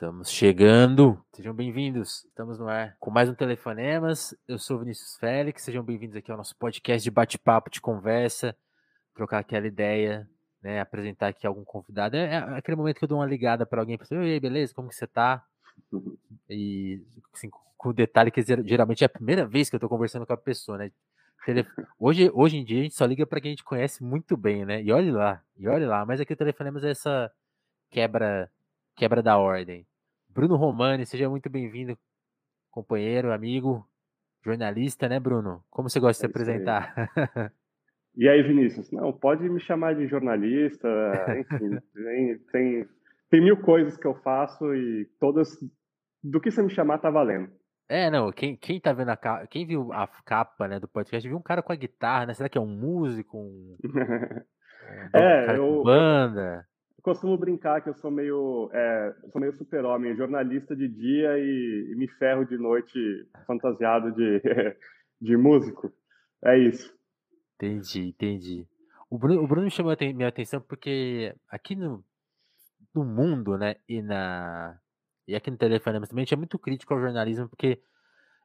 Estamos chegando. Sejam bem-vindos. Estamos no ar com mais um Telefonemas. Eu sou Vinícius Félix. Sejam bem-vindos aqui ao nosso podcast de bate-papo, de conversa, trocar aquela ideia, né? Apresentar aqui algum convidado. É, é aquele momento que eu dou uma ligada para alguém, para ei, beleza? Como que você tá? E assim, com o detalhe que geralmente é a primeira vez que eu estou conversando com a pessoa, né? Hoje, hoje em dia a gente só liga para quem a gente conhece muito bem, né? E olhe lá, e olhe lá. Mas aqui o Telefonemas é essa quebra, quebra da ordem. Bruno Romani, seja muito bem-vindo, companheiro, amigo, jornalista, né, Bruno? Como você gosta de se apresentar? E aí, Vinícius? Não, pode me chamar de jornalista, enfim, tem, tem, tem mil coisas que eu faço e todas, do que você me chamar, tá valendo. É, não, quem, quem tá vendo a capa, quem viu a capa, né, do podcast, viu um cara com a guitarra, né? Será que é um músico, um, um é, eu, banda? Eu costumo brincar que eu sou meio, é, sou meio super-homem, jornalista de dia e, e, me ferro de noite fantasiado de, de músico. É isso. Entendi, entendi. O Bruno, o Bruno me chamou minha atenção porque aqui no, no mundo, né, e na e aqui no telefone também, a gente é muito crítico ao jornalismo porque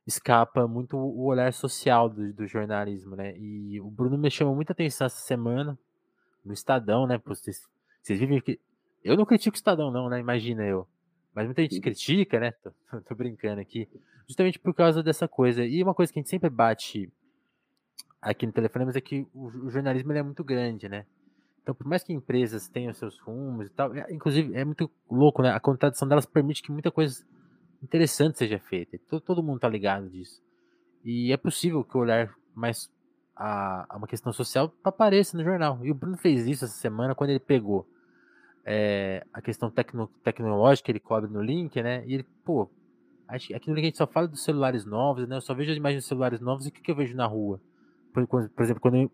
escapa muito o olhar social do, do jornalismo, né? E o Bruno me chamou muita atenção essa semana no Estadão, né? Vocês vocês vivem que. Eu não critico o Estadão, não, né? Imagina eu. Mas muita gente critica, né? Tô, tô, brincando aqui. Justamente por causa dessa coisa. E uma coisa que a gente sempre bate aqui no telefone é que o, o jornalismo é muito grande, né? Então, por mais que empresas tenham seus rumos e tal, é, inclusive é muito louco, né? A contradição delas permite que muita coisa interessante seja feita. Todo, todo mundo tá ligado disso. E é possível que o olhar mais a, a uma questão social apareça no jornal. E o Bruno fez isso essa semana quando ele pegou é, a questão tecno, tecnológica, ele cobre no link, né? E ele, pô, aqui no link a gente só fala dos celulares novos, né? Eu só vejo as imagens dos celulares novos e o que, que eu vejo na rua. Por, por, exemplo, quando eu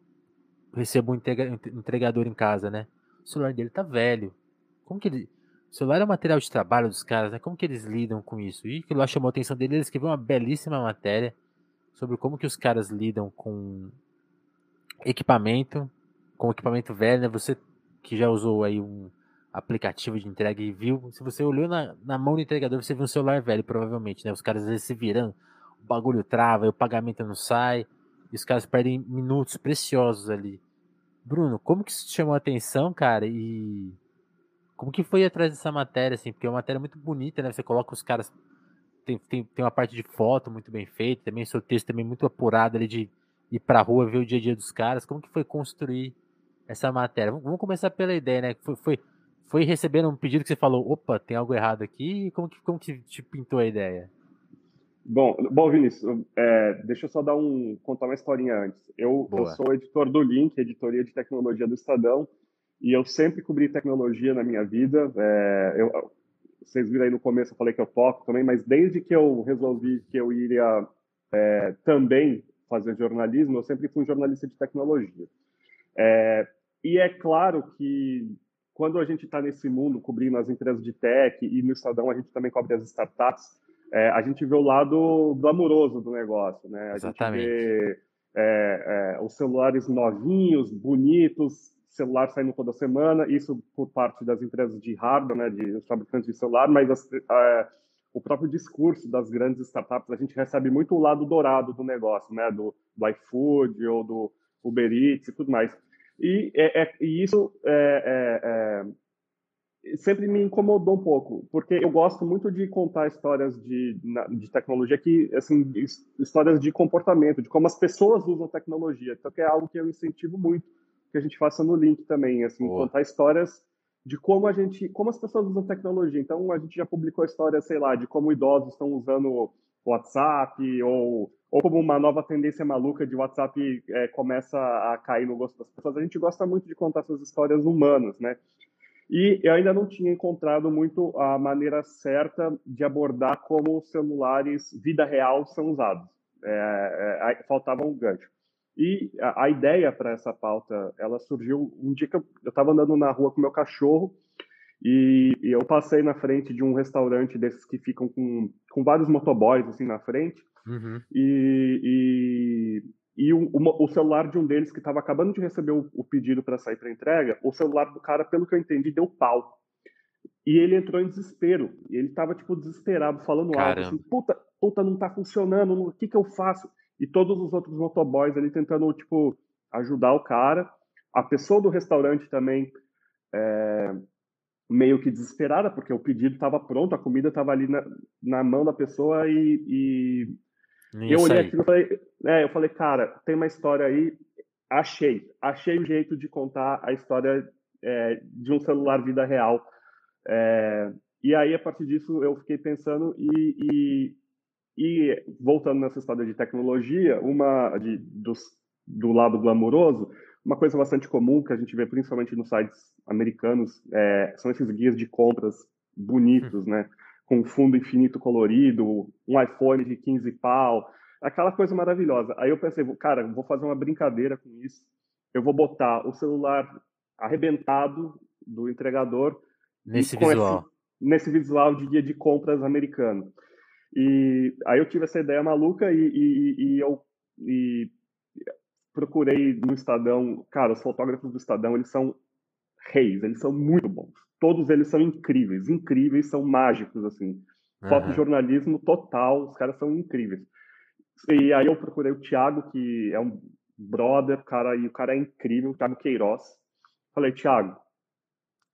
recebo um entregador em casa, né? O celular dele tá velho. Como que ele. O celular é o material de trabalho dos caras, né? Como que eles lidam com isso? E aquilo lá chamou a atenção dele, ele escreveu uma belíssima matéria sobre como que os caras lidam com equipamento, com equipamento velho, né? Você que já usou aí um aplicativo de entrega e viu, se você olhou na, na mão do entregador, você viu um celular velho, provavelmente, né? Os caras às vezes se virando, o bagulho trava, o pagamento não sai, e os caras perdem minutos preciosos ali. Bruno, como que isso te chamou a atenção, cara? E como que foi atrás dessa matéria, assim? Porque é uma matéria muito bonita, né? Você coloca os caras. Tem, tem, tem uma parte de foto muito bem feita, também seu texto também muito apurado ali de ir pra rua ver o dia a dia dos caras. Como que foi construir essa matéria? Vamos começar pela ideia, né? Foi, foi, foi recebendo um pedido que você falou, opa, tem algo errado aqui? Como que, como que te pintou a ideia? Bom, bom Vinícius, é, deixa eu só dar um, contar uma historinha antes. Eu, eu, sou editor do Link, editoria de tecnologia do Estadão, e eu sempre cobri tecnologia na minha vida. É, eu, vocês viram aí no começo, eu falei que eu toco também, mas desde que eu resolvi que eu iria é, também fazer jornalismo, eu sempre fui jornalista de tecnologia. É, e é claro que quando a gente está nesse mundo cobrindo as empresas de tech e no Estadão a gente também cobre as startups, é, a gente vê o lado glamouroso do negócio, né? A Exatamente. gente vê é, é, os celulares novinhos, bonitos, celular saindo toda semana, isso por parte das empresas de hardware, né, de fabricantes de celular, mas as, é, o próprio discurso das grandes startups, a gente recebe muito o lado dourado do negócio, né, do, do iFood ou do Uber Eats e tudo mais. E, é, é, e isso é, é, é, sempre me incomodou um pouco, porque eu gosto muito de contar histórias de, de tecnologia que, assim, histórias de comportamento, de como as pessoas usam tecnologia. Então, que é algo que eu incentivo muito que a gente faça no link também, assim, Boa. contar histórias de como a gente, como as pessoas usam tecnologia. Então, a gente já publicou a história, sei lá, de como idosos estão usando WhatsApp ou ou como uma nova tendência maluca de WhatsApp é, começa a cair no gosto das pessoas. A gente gosta muito de contar essas histórias humanas, né? E eu ainda não tinha encontrado muito a maneira certa de abordar como os celulares vida real são usados. É, é, faltava um gancho. E a, a ideia para essa pauta, ela surgiu um dia que eu estava andando na rua com meu cachorro e, e, eu passei na frente de um restaurante desses que ficam com, com vários motoboys assim na frente. Uhum. E, e, e o, o, celular de um deles, que estava acabando de receber o, o pedido para sair para entrega, o celular do cara, pelo que eu entendi, deu pau. E ele entrou em desespero. E ele tava, tipo, desesperado, falando Caramba. alto, assim, puta, puta, não tá funcionando, o que que eu faço? E todos os outros motoboys ali tentando, tipo, ajudar o cara. A pessoa do restaurante também é, meio que desesperada, porque o pedido estava pronto, a comida estava ali na, na, mão da pessoa e, e eu olhei aquilo e falei, é, eu falei, cara, tem uma história aí, achei, achei o jeito de contar a história é, de um celular vida real. É, e aí, a partir disso, eu fiquei pensando e, e, e voltando nessa história de tecnologia, uma de, dos, do lado glamouroso, uma coisa bastante comum que a gente vê principalmente nos sites americanos é, são esses guias de compras bonitos, né? Com fundo infinito colorido, um iPhone de 15 pau, aquela coisa maravilhosa. Aí eu pensei, cara, vou fazer uma brincadeira com isso. Eu vou botar o celular arrebentado do entregador nesse visual, esse, nesse visual de guia de compras americano. E aí eu tive essa ideia maluca e, e, e eu e procurei no Estadão, cara, os fotógrafos do Estadão, eles são reis, eles são muito bons. Todos eles são incríveis, incríveis, são mágicos, assim. Uhum. Fotojornalismo total, os caras são incríveis. E aí eu procurei o Thiago, que é um brother, cara, e o cara é incrível, o Thiago Queiroz. Falei, Thiago.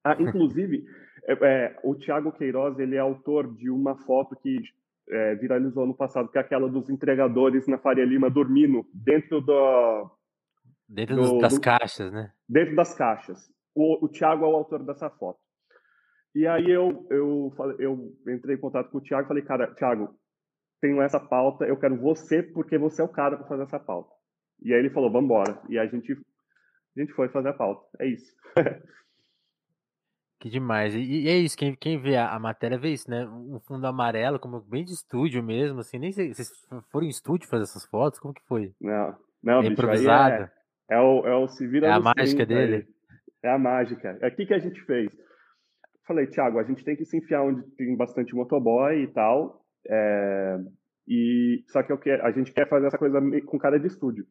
Ah, inclusive, é, é, o Thiago Queiroz, ele é autor de uma foto que é, viralizou no passado, que é aquela dos entregadores na Faria Lima dormindo dentro do. Dentro do, das do, caixas, né? Dentro das caixas. O, o Thiago é o autor dessa foto. E aí eu, eu, eu entrei em contato com o Thiago e falei, cara, Thiago, tenho essa pauta, eu quero você porque você é o cara para fazer essa pauta. E aí ele falou, vamos embora. E a gente, a gente foi fazer a pauta. É isso. Que demais. E, e, é isso, quem, quem vê a, a, matéria vê isso, né? Um fundo amarelo, como bem de estúdio mesmo, assim, nem sei, vocês foram em estúdio fazer essas fotos? Como que foi? Não, não, é bicho, improvisado. É, é, o, é o se vira É a mágica dele? Aí. É a mágica. É o que, que a gente fez? Falei, Thiago, a gente tem que se enfiar onde tem bastante motoboy e tal, é, e só que eu quero, a gente quer fazer essa coisa com cara de estúdio.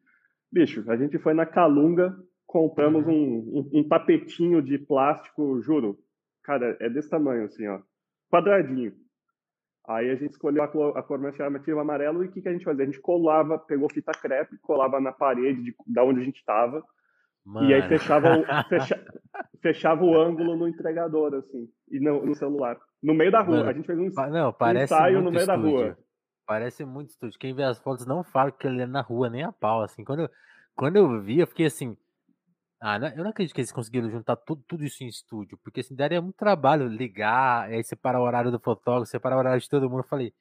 Bicho, a gente foi na Calunga, compramos um, um, tapetinho de plástico, juro, cara, é desse tamanho, assim, ó, quadradinho. Aí a gente escolheu a cor, a cor mais chamativa amarelo e o que, que a gente fazia? A gente colava, pegou fita crepe, colava na parede de, da onde a gente estava e aí fechava o, fecha, fechava o ângulo no entregador, assim, e no, no celular. No meio da rua. Mano, a gente fez um, não, parece um ensaio no meio estúdio. da rua. Parece muito estúdio. Quem vê as fotos não fala que ele é na rua, nem a pau, assim. Quando eu, quando eu vi, eu fiquei assim, ah, eu não acredito que eles conseguiram juntar tudo, tudo isso em estúdio, porque assim daria muito trabalho ligar, aí separar o horário do fotógrafo, separar o horário de todo mundo. Eu falei,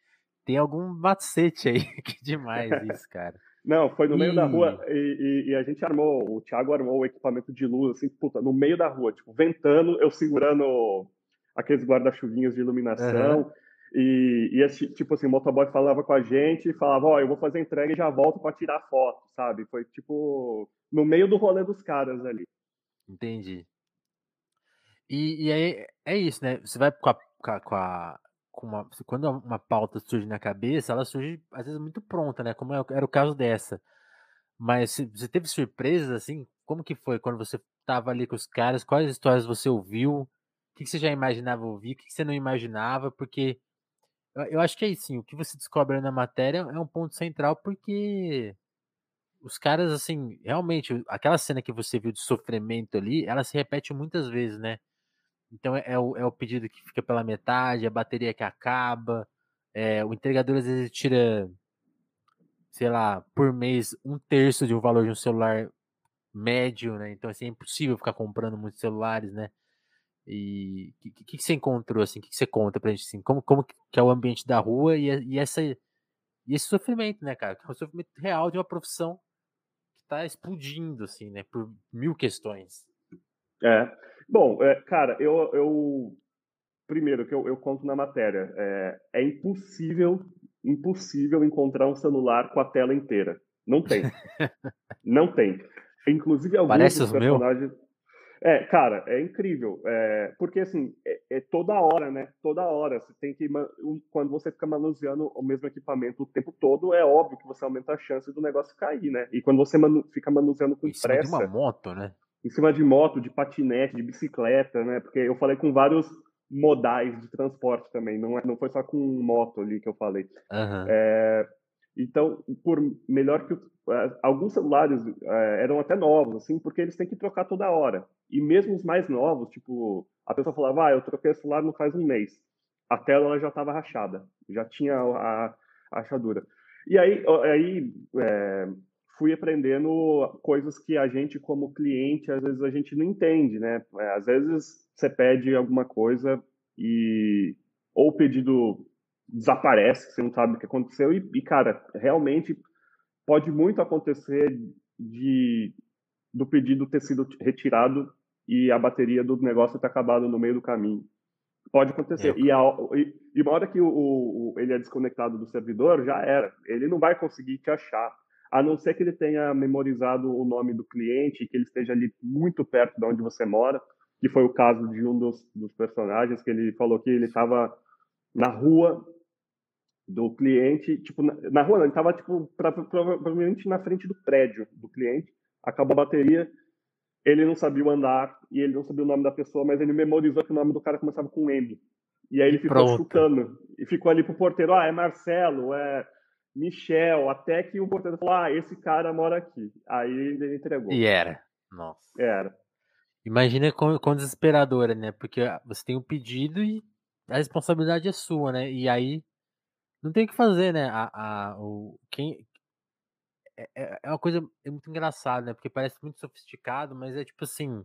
tem algum macete aí, que demais isso, cara. Não, foi no meio da rua e, e, e, a gente armou, o Thiago armou o equipamento de luz, assim, puta, no meio da rua, tipo, ventando, eu segurando aqueles guarda-chuvinhos de iluminação. Uhum. E, e, tipo assim, o motoboy falava com a gente e falava, ó, oh, eu vou fazer entrega e já volto para tirar foto, sabe? Foi tipo no meio do rolê dos caras ali. Entendi. E, e aí é isso, né? Você vai com a, com a com uma, quando uma pauta surge na cabeça, ela surge às vezes muito pronta, né? Como é era o caso dessa. Mas você teve surpresas assim? Como que foi quando você estava ali com os caras? Quais histórias você ouviu? O que, você já imaginava ouvir? O que, você não imaginava? Porque eu acho que é isso, sim. O que você descobre na matéria é um ponto central, porque os caras, assim, realmente, aquela cena que você viu de sofrimento ali, ela se repete muitas vezes, né? Então é, é, o, é o pedido que fica pela metade, a bateria que acaba, é, o entregador às vezes tira, sei lá, por mês um terço de um valor de um celular médio, né? Então assim, é impossível ficar comprando muitos celulares, né? E o que, que, que, você encontrou, assim? O que, que você conta pra gente, assim? Como, como que é o ambiente da rua e, e, essa, e esse sofrimento, né, cara? Que é um sofrimento real de uma profissão que tá explodindo, assim, né? Por mil questões. É. Bom, é, cara, eu, eu primeiro que eu, eu conto na matéria, é, é, impossível, impossível encontrar um celular com a tela inteira. Não tem. Não tem. Inclusive alguns Parece personagens. Meu? É, cara, é incrível. É, porque assim, é, é, toda hora, né? Toda hora. Você tem que. Quando você fica manuseando o mesmo equipamento o tempo todo, é óbvio que você aumenta a chance do negócio cair, né? E quando você manu, fica manuseando com Isso pressa. de uma moto, né? em cima de moto, de patinete, de bicicleta, né? Porque eu falei com vários modais de transporte também, não, é, não foi só com moto ali que eu falei. Uhum. É, então, por melhor que alguns celulares é, eram até novos, assim, porque eles têm que trocar toda hora. E mesmo os mais novos, tipo, a pessoa falava, ah, eu troquei o celular não faz um mês. A tela já estava rachada, já tinha a, rachadura. E aí, aí é, fui aprendendo coisas que a gente, como cliente, às vezes a gente não entende, né? Às vezes você pede alguma coisa e ou pedido desaparece, você não sabe o que aconteceu e, e cara, realmente pode muito acontecer de do pedido ter sido retirado e a bateria do negócio ter acabado no meio do caminho. Pode acontecer. É. E, a, e, e uma hora que o, o, ele é desconectado do servidor, já era. Ele não vai conseguir te achar. A não ser que ele tenha memorizado o nome do cliente, que ele esteja ali muito perto de onde você mora, que foi o caso de um dos, dos personagens, que ele falou que ele estava na rua do cliente, tipo, na, na rua ele estava, tipo, pra, provavelmente na frente do prédio do cliente, acabou a bateria, ele não sabia andar e ele não sabia o nome da pessoa, mas ele memorizou que o nome do cara começava com M. E aí ele ficou Pronto. chutando. E ficou ali pro porteiro, ah, é Marcelo, é Michel, até que o porteiro falou, ah, esse cara mora aqui. Aí ele entregou. E era. Nossa. Era. Imagina quão, quão desesperadora, né? Porque você tem um pedido e a responsabilidade é sua, né? E aí não tem o que fazer, né? A, a, o, quem, é, é, é uma coisa é muito engraçada, né? Porque parece muito sofisticado, mas é tipo assim,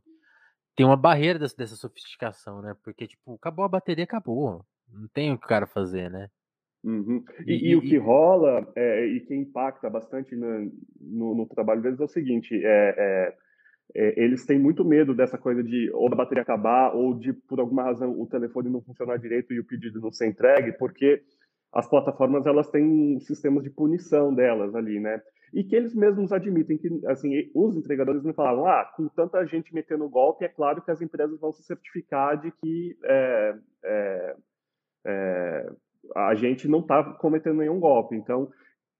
tem uma barreira dessa, dessa sofisticação, né? Porque, tipo, acabou a bateria, acabou. Não tem o que o cara fazer, né? Uhum. E, e, e, o que rola é, e que impacta bastante no, no, no, trabalho deles é o seguinte: é, é, é, eles têm muito medo dessa coisa de ou a bateria acabar ou de por alguma razão o telefone não funcionar direito e o pedido não ser entregue, porque as plataformas elas têm sistemas de punição delas ali, né? e que eles mesmos admitem que, assim, os entregadores me falavam, ah, com tanta gente metendo golpe, é claro que as empresas vão se certificar de que é, é, é, a gente não está cometendo nenhum golpe. Então,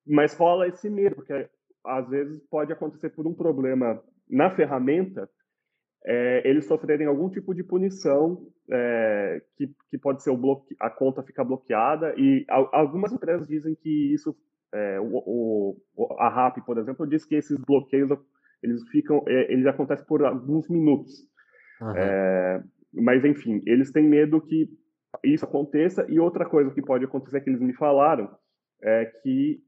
mas rola esse medo, porque às vezes pode acontecer por um problema na ferramenta, é, eles sofrerem algum tipo de punição é, que, que pode ser o bloque... a conta ficar bloqueada e algumas empresas dizem que isso é, o, o, a RAP, por exemplo, diz que esses bloqueios eles ficam, é, eles acontecem por alguns minutos. Uhum. Mas enfim, eles têm medo que isso aconteça. E outra coisa que pode acontecer que eles me falaram é que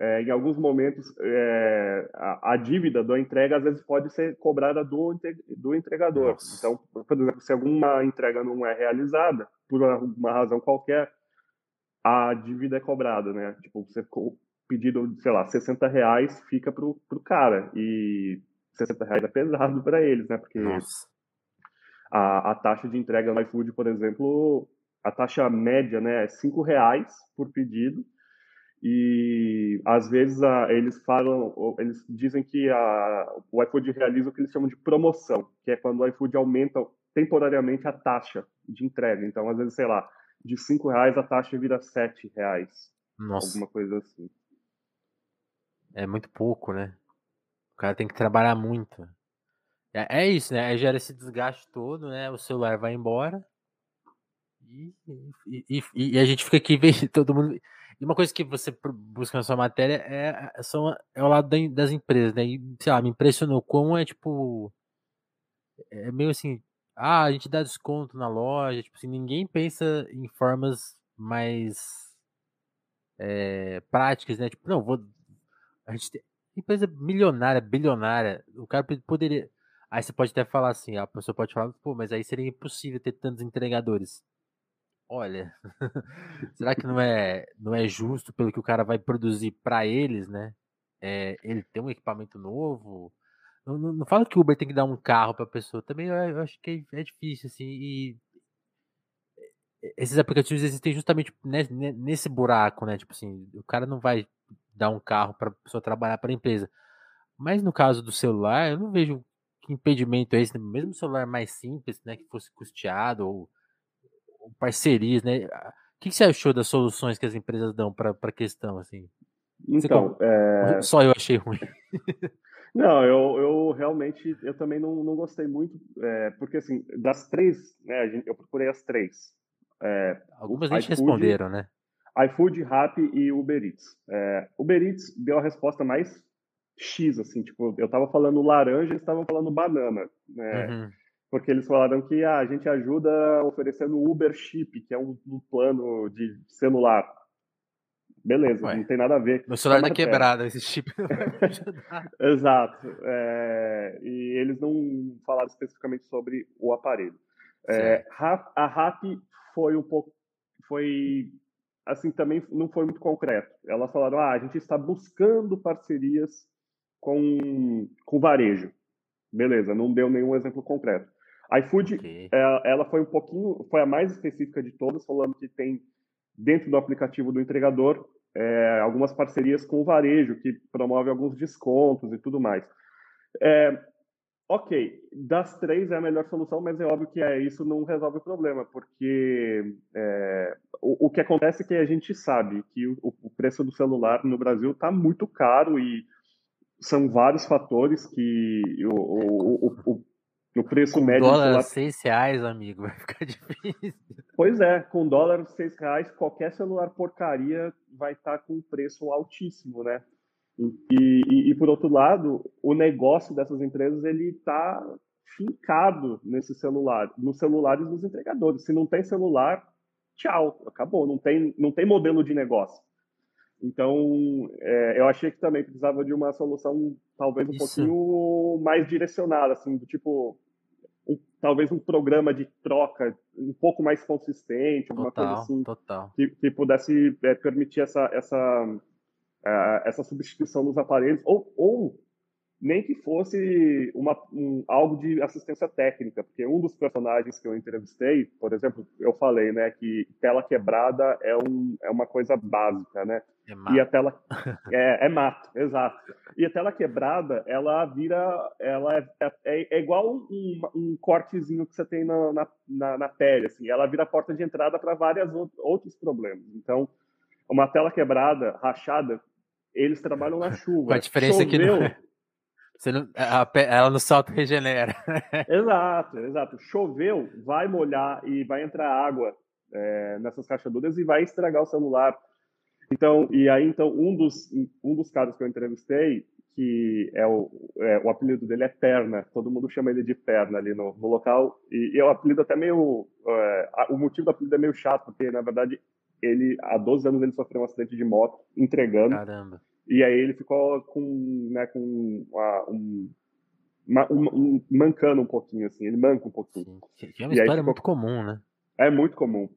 é, em alguns momentos é, a, a, dívida da entrega às vezes pode ser cobrada do, do entregador. Nossa. Então, por exemplo, se alguma entrega não é realizada por uma razão qualquer, a dívida é cobrada, né? Tipo, você pedido, sei lá, 60 reais fica pro, pro cara. E 60 reais é pesado para eles, né? Porque a, a taxa de entrega no iFood, por exemplo, a taxa média né, é 5 reais por pedido. E às vezes a, eles falam, eles dizem que a, o iFood realiza o que eles chamam de promoção, que é quando o iFood aumenta temporariamente a taxa de entrega. Então, às vezes, sei lá, de 5 reais a taxa vira 7 reais. Nossa. Alguma coisa assim. É muito pouco, né? O cara tem que trabalhar muito. É, é isso, né? Aí gera esse desgaste todo, né? O celular vai embora. E, e, e, e a gente fica aqui vendo todo mundo. E uma coisa que você busca na sua matéria é, é são, é o lado das empresas, né? E, sei lá, me impressionou como é tipo. É meio assim. Ah, a gente dá desconto na loja. Tipo assim, ninguém pensa em formas mais é, práticas, né? Tipo, não, vou a gente tem empresa milionária, bilionária. O cara poderia. Aí você pode até falar assim, a pessoa pode falar, pô, mas aí seria impossível ter tantos entregadores. Olha, será que não é, não é justo pelo que o cara vai produzir para eles, né? É, ele tem um equipamento novo. Não, não, não fala que o Uber tem que dar um carro para a pessoa. Também eu, eu, acho que é, é difícil, assim. E esses aplicativos existem justamente nesse, buraco, né? Tipo assim, o cara não vai dar um carro para a pessoa trabalhar para a empresa. Mas no caso do celular, eu não vejo que impedimento é esse, mesmo celular mais simples, né, que fosse custeado ou parcerias, né? O que, você achou das soluções que as empresas dão para a questão, assim? Então, é... só eu achei ruim. Não, eu, eu realmente, eu também não, não gostei muito, é, porque assim, das três, né, eu procurei as três, É, Algumas nem responderam, né? iFood, Rappi e Uber Eats. É, Uber Eats deu a resposta mais X, assim, tipo, eu tava falando laranja, eles estavam falando banana, né? Uhum. Porque eles falaram que ah, a gente ajuda oferecendo Uber Chip, que é um, um plano de celular. Beleza, Ué, não tem nada a ver. Meu celular tá quebrado, esse chip não vai me ajudar. Exato. É, e eles não falaram especificamente sobre o aparelho. É, a RAP foi um pouco. Foi. Assim, também não foi muito concreto. Elas falaram: ah, a gente está buscando parcerias com, com varejo. Beleza, não deu nenhum exemplo concreto. A iFood, okay. ela, é, ela foi um pouquinho, foi a mais específica de todas, falando que tem dentro do aplicativo do entregador é, algumas parcerias com o varejo, que promove alguns descontos e tudo mais. É, ok, das três é a melhor solução, mas é óbvio que é, isso não resolve o problema, porque é, o, o, que acontece é que a gente sabe que o, o preço do celular no Brasil está muito caro e são vários fatores que o, o, o, o preço com médio. dólar celular... seis reais, amigo, vai ficar difícil. Pois é, com dólar seis reais, qualquer celular porcaria vai estar tá com um preço altíssimo, né? E, e, e, por outro lado, o negócio dessas empresas ele está fincado nesse celular, nos celulares dos entregadores. Se não tem celular, tchau, acabou. Não tem, não tem modelo de negócio. Então, é, eu achei que também precisava de uma solução talvez um Isso. pouquinho mais direcionada, assim, do tipo, um, talvez um programa de troca um pouco mais consistente, alguma total, coisa assim, total. Que, que pudesse é, permitir essa, essa, uh, essa substituição dos aparelhos, ou, ou nem que fosse uma, um, algo de assistência técnica, porque um dos personagens que eu entrevistei, por exemplo, eu falei, né, que tela quebrada é, um, é uma coisa básica, né? É mato. E a tela é, é mato, exato. E a tela quebrada, ela vira, ela é, é, é igual um, um, cortezinho que você tem na, na, na, pele, assim, ela vira a porta de entrada para vários outros problemas. Então, uma tela quebrada, rachada, eles trabalham na chuva. Com a diferença Choveu, que não você não, a, ela no salto regenera. exato, exato. Choveu, vai molhar e vai entrar água é, nessas rachaduras e vai estragar o celular. Então, e aí, então, um dos, um dos caras que eu entrevistei, que é o, é, o apelido dele é Perna, todo mundo chama ele de Perna ali no, no local, e, e é o apelido até meio, é, o motivo do apelido é meio chato, porque, na verdade, ele, há 12 anos ele sofreu um acidente de moto entregando. Caramba. E aí ele ficou com, né, com uma, um, uma, um, mancando um pouquinho, assim, ele manca um pouquinho. Que é uma história ficou... muito comum, né? É muito comum.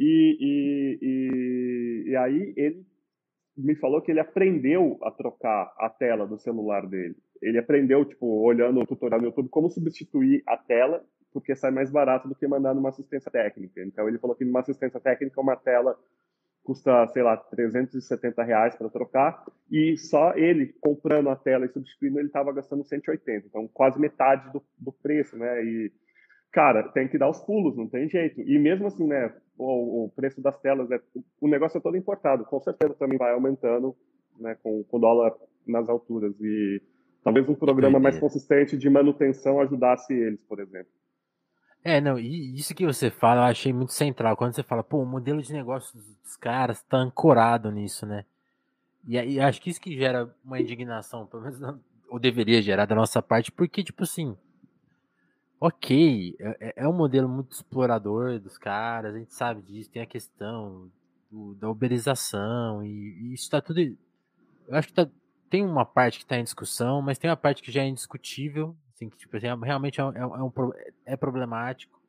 E, e, e, e, aí ele me falou que ele aprendeu a trocar a tela do celular dele. Ele aprendeu, tipo, olhando o tutorial no YouTube, como substituir a tela, porque sai mais barato do que mandar numa assistência técnica. Então ele falou que numa assistência técnica uma tela custa, sei lá, 370 reais para trocar, e só ele comprando a tela e substituindo, ele estava gastando 180, então quase metade do, do preço, né? E, cara, tem que dar os pulos, não tem jeito. E mesmo assim, né, o, o preço das telas, né, o negócio é todo importado, com certeza também vai aumentando, né, com o dólar nas alturas, e talvez um programa mais consistente de manutenção ajudasse eles, por exemplo. É, não, e isso que você fala eu achei muito central. Quando você fala, pô, o modelo de negócio dos caras tá ancorado nisso, né? E aí acho que isso que gera uma indignação, pelo menos, ou deveria gerar da nossa parte, porque, tipo assim, ok, é, é, é um modelo muito explorador dos caras, a gente sabe disso, tem a questão do, da uberização, e, e isso tá tudo. Eu acho que tá, tem uma parte que está em discussão, mas tem uma parte que já é indiscutível, assim, que tipo, assim, é, realmente é, é, um, é problemático.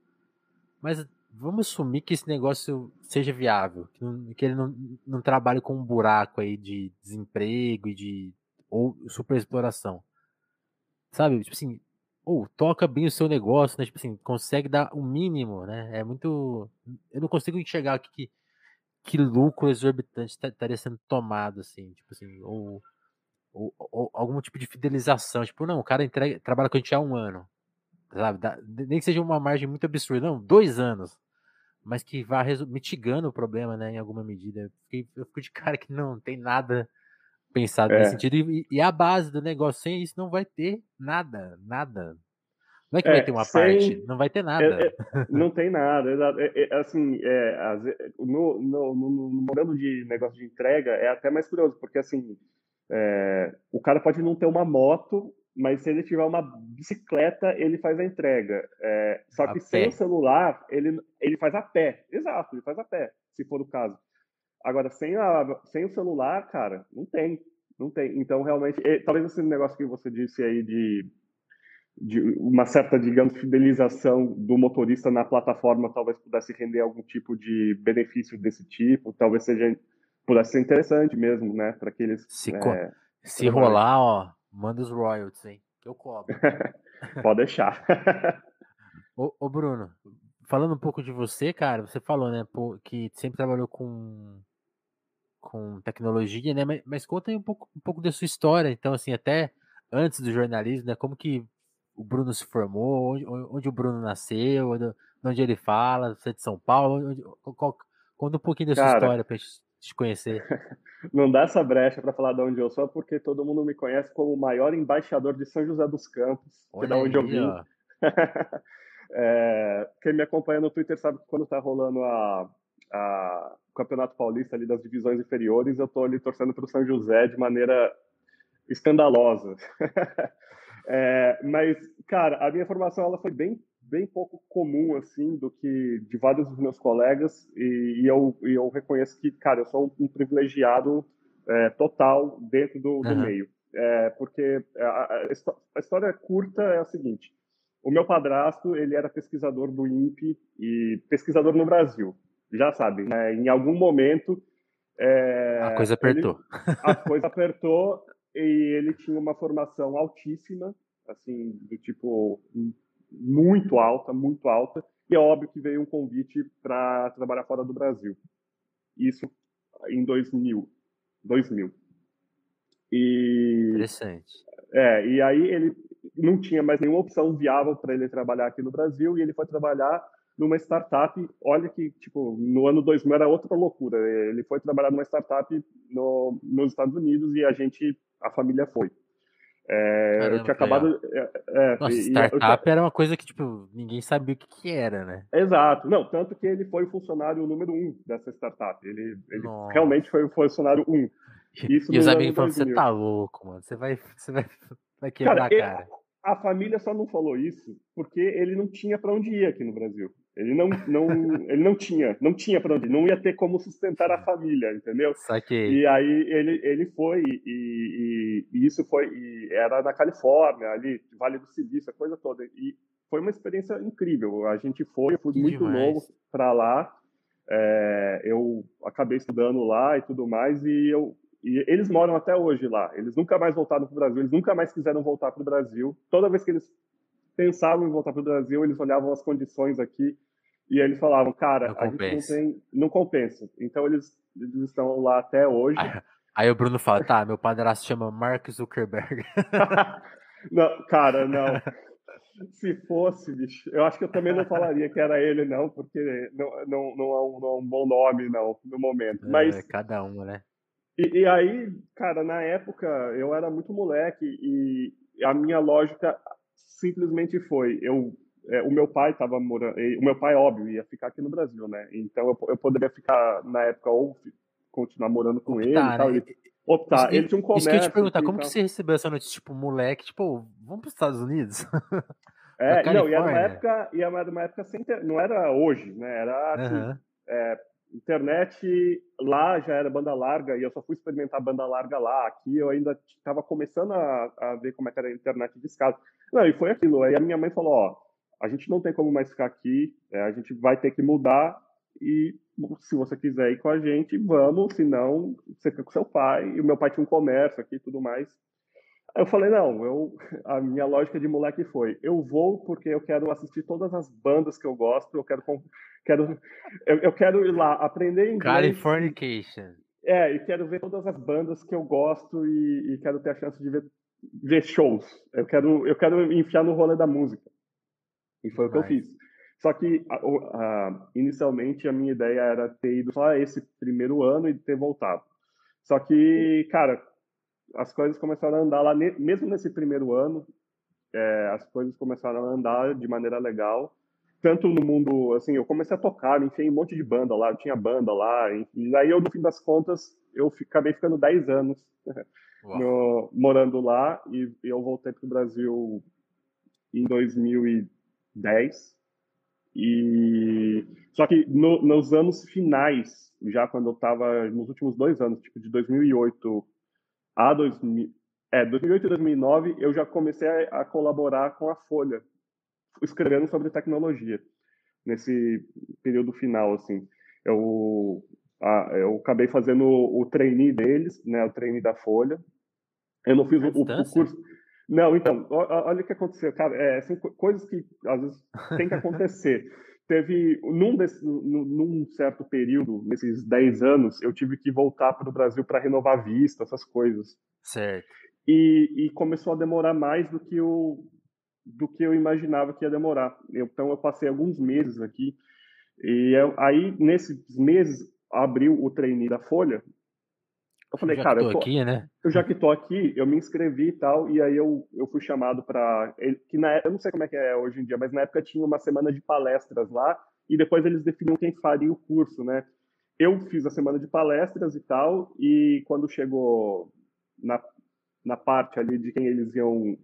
Mas vamos assumir que esse negócio seja viável, que, não, que ele não, não trabalhe com um buraco aí de desemprego e de ou superexploração. Sabe? Tipo assim, ou toca bem o seu negócio, né? Tipo assim, consegue dar o mínimo, né? É muito. Eu não consigo enxergar que, que, que lucro exorbitante estaria sendo tomado, assim, tipo assim, ou ou, ou, algum tipo de fidelização. Tipo, não, o cara entrega, trabalha com a gente há um ano. Sabe? Dá, nem que seja uma margem muito absurda. Não, dois anos. Mas que vá mitigando o problema, né? Em alguma medida. Eu, eu fico de cara que não tem nada pensado é. nesse sentido. E, e, a base do negócio, sem isso, não vai ter nada. Nada. Não é que é, vai ter uma sem, parte, não vai ter nada. É, é, não tem nada, é, é, assim, no, no, no, modelo de negócio de entrega é até mais curioso, porque assim, o cara pode não ter uma moto, mas se ele tiver uma bicicleta, ele faz a entrega. só que a sem pé. o celular, ele, ele faz a pé. Exato, ele faz a pé, se for o caso. Agora, sem, a, sem o celular, cara, não tem. Não tem. Então, realmente, talvez esse negócio que você disse aí de de uma certa, digamos, fidelização do motorista na plataforma talvez pudesse render algum tipo de benefício desse tipo, talvez seja pudesse ser interessante mesmo, né, para aqueles se, é, se rolar, ó, manda os royalties, hein, que eu cobro. Pode deixar. ô, ô, Bruno, falando um pouco de você, cara, você falou, né, que sempre trabalhou com com tecnologia, né, mas, mas conta aí um pouco, um pouco da sua história, então, assim, até antes do jornalismo, né, como que o Bruno se formou, onde, onde o Bruno nasceu, onde, onde, ele fala, você é de São Paulo, onde, qual, conta um pouquinho da sua Cara, história para te conhecer. Não dá essa brecha para falar de onde eu sou, porque todo mundo me conhece como o maior embaixador de São José dos Campos, que é da onde aí, eu vim. é, quem me acompanha no Twitter sabe que quando tá rolando a, a Campeonato Paulista ali das divisões inferiores, eu tô ali torcendo para o São José de maneira escandalosa. É, mas, cara, a minha formação ela foi bem, bem pouco comum, assim, do que de vários dos meus colegas, e, e eu, e eu reconheço que, cara, eu sou um, privilegiado é, total dentro do, do uhum. meio. É, porque a, a, história curta é a seguinte: o meu padrasto ele era pesquisador do INPE e pesquisador no Brasil. Já sabe, né? Em algum momento é, a coisa apertou. Ele, a coisa apertou e ele tinha uma formação altíssima, assim, do tipo muito alta, muito alta, e é óbvio que veio um convite para trabalhar fora do Brasil. Isso em 2000. 2000. E Interessante. É, e aí ele não tinha mais nenhuma opção viável para ele trabalhar aqui no Brasil e ele foi trabalhar numa startup. Olha que, tipo, no ano 2000 era outra loucura. Ele foi trabalhar numa startup no, nos Estados Unidos e a gente a família foi. É, Caramba, eu tinha acabado. É, é, Nossa, startup eu, era uma coisa que, tipo, ninguém sabia o que, que, era, né? Exato. Não, tanto que ele foi o funcionário número um dessa startup. Ele, ele realmente foi o funcionário um. Isso e os amigos falam, você tá louco, mano. Você vai, você vai, vai quebrar cara, a cara. Ele, a família só não falou isso porque ele não tinha para onde ir aqui no Brasil. Ele não, não, ele não tinha, não tinha para onde, não ia ter como sustentar a família, entendeu? Saquei. E aí ele, ele foi e, e, e isso foi, e era na Califórnia, ali, Vale do Silício, a coisa toda. E foi uma experiência incrível. A gente foi, eu fui que muito demais. novo para lá. É, eu acabei estudando lá e tudo mais e eu e eles moram até hoje lá. Eles nunca mais voltaram para o Brasil. Eles nunca mais quiseram voltar para o Brasil. Toda vez que eles pensavam em voltar para o Brasil, eles olhavam as condições aqui e eles falavam, cara, não a compensa. gente não tem, não compensa. Então eles, eles estão lá até hoje. Aí, aí o Bruno fala, tá, meu padrasto chama Mark Zuckerberg. não, cara, não. Se fosse, bicho, eu acho que eu também não falaria que era ele, não, porque não, não, não, é, um, não é um bom nome, não, no momento. Mas é, cada um, né? E, e, aí, cara, na época eu era muito moleque e a minha lógica simplesmente foi: eu, é, o meu pai estava morando, o meu pai, óbvio, ia ficar aqui no Brasil, né? Então eu, eu poderia ficar na época ou continuar morando com optar, ele e tal. Né? Ele, optar. Isso, ele tinha um comércio. Isso que eu ia te perguntar, como que você recebeu essa notícia, tipo, moleque, tipo, vamos para os Estados Unidos? É, não, e era uma época, e era uma época sem ter, não era hoje, né? Era assim, uhum. é, internet lá já era banda larga e eu só fui experimentar banda larga lá. Aqui eu ainda estava começando a, a, ver como é era a internet de escada. Não, e foi aquilo. Aí a minha mãe falou: ó, a gente não tem como mais ficar aqui, é, a gente vai ter que mudar e se você quiser ir com a gente, vamos, senão você fica com seu pai. E o meu pai tinha um comércio aqui e tudo mais. Eu falei, não, eu, a minha lógica de moleque foi, eu vou porque eu quero assistir todas as bandas que eu gosto, eu quero, quero eu, eu quero ir lá aprender inglês. Californication. É, e quero ver todas as bandas que eu gosto e, e quero ter a chance de ver, ver shows. Eu quero, eu quero enfiar no rolê da música. E foi o que eu fiz. Só que, inicialmente, a minha ideia era ter ido só esse primeiro ano e ter voltado. Só que, cara, as coisas começaram a andar lá, mesmo nesse primeiro ano, é, as coisas começaram a andar de maneira legal. Tanto no mundo, assim, eu comecei a tocar, me enfiei um monte de banda lá, eu tinha banda lá, e daí eu, no fim das contas, eu acabei ficando 10 anos no, morando lá, e, e eu voltei para o Brasil em 2010. E só que no, nos anos finais, já quando eu estava nos últimos dois anos, tipo de 2008 a 2000, é, 2008 e 2009, eu já comecei a, a colaborar com a Folha, escrevendo sobre tecnologia nesse período final, assim. Eu, a, eu acabei fazendo o, o trainee deles, né, o trainee da Folha. Eu não fiz o, o, curso. Não, então, olha o que aconteceu, cara. É, são coisas que às vezes tem que acontecer. Teve, num, desse, num certo período, nesses 10 anos, eu tive que voltar para o Brasil para renovar visto, essas coisas. Certo. E, e, começou a demorar mais do que, eu, do que eu imaginava que ia demorar. Então, eu passei alguns meses aqui. E eu, aí, nesses meses, abriu o trainee da Folha eu falei, cara, eu, tô, aqui, né? eu já que tô aqui, eu me inscrevi e tal, e aí eu, eu fui chamado para que na eu não sei como é que é hoje em dia, mas na época tinha uma semana de palestras lá, e depois eles definiam quem faria o curso, né? Eu fiz a semana de palestras e tal, e quando chegou na, na parte ali de quem eles iam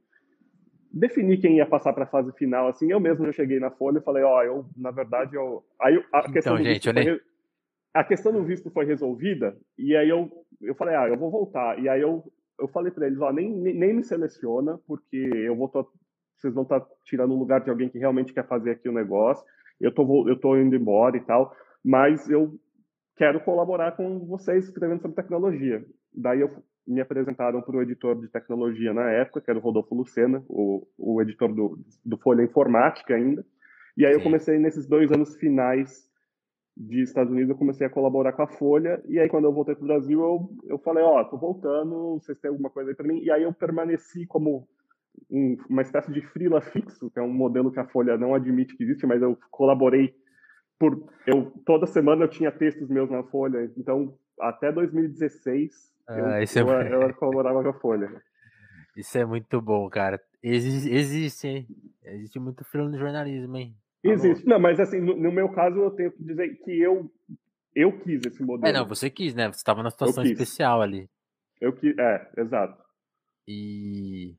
definir quem ia passar para a fase final, assim, eu mesmo já cheguei na folha e falei, ó, oh, eu, na verdade, eu... Aí a então, questão gente, eu nem a questão do visto foi resolvida, e aí eu, eu falei, ah, eu vou voltar. E aí eu, eu falei para eles, ó, nem, nem me seleciona, porque eu vou tô, vocês vão estar tá tirando o lugar de alguém que realmente quer fazer aqui o negócio. Eu tô, eu tô indo embora e tal, mas eu quero colaborar com vocês escrevendo sobre tecnologia. Daí eu me apresentaram para o editor de tecnologia na época, que era o Rodolfo Lucena, o, o editor do, do Folha Informática ainda. E aí Sim. eu comecei nesses dois anos finais de Estados Unidos, eu comecei a colaborar com a Folha, e aí quando eu voltei para o Brasil, eu, eu falei, ó, oh, tô voltando, vocês têm alguma coisa aí para mim? E aí eu permaneci como um, uma espécie de freela fixo, que é um modelo que a Folha não admite que existe, mas eu colaborei por... Eu, toda semana eu tinha textos meus na Folha, então até 2016 ah, eu, é... eu, eu, colaborava com a Folha. Isso é muito bom, cara. Existe, existe hein? Existe muito freela no jornalismo, hein? Existe. Não, mas assim, no, no, meu caso, eu tenho que dizer que eu, eu quis esse modelo. É, não, você quis, né? Você estava numa situação especial ali. Eu quis, é, exato. E.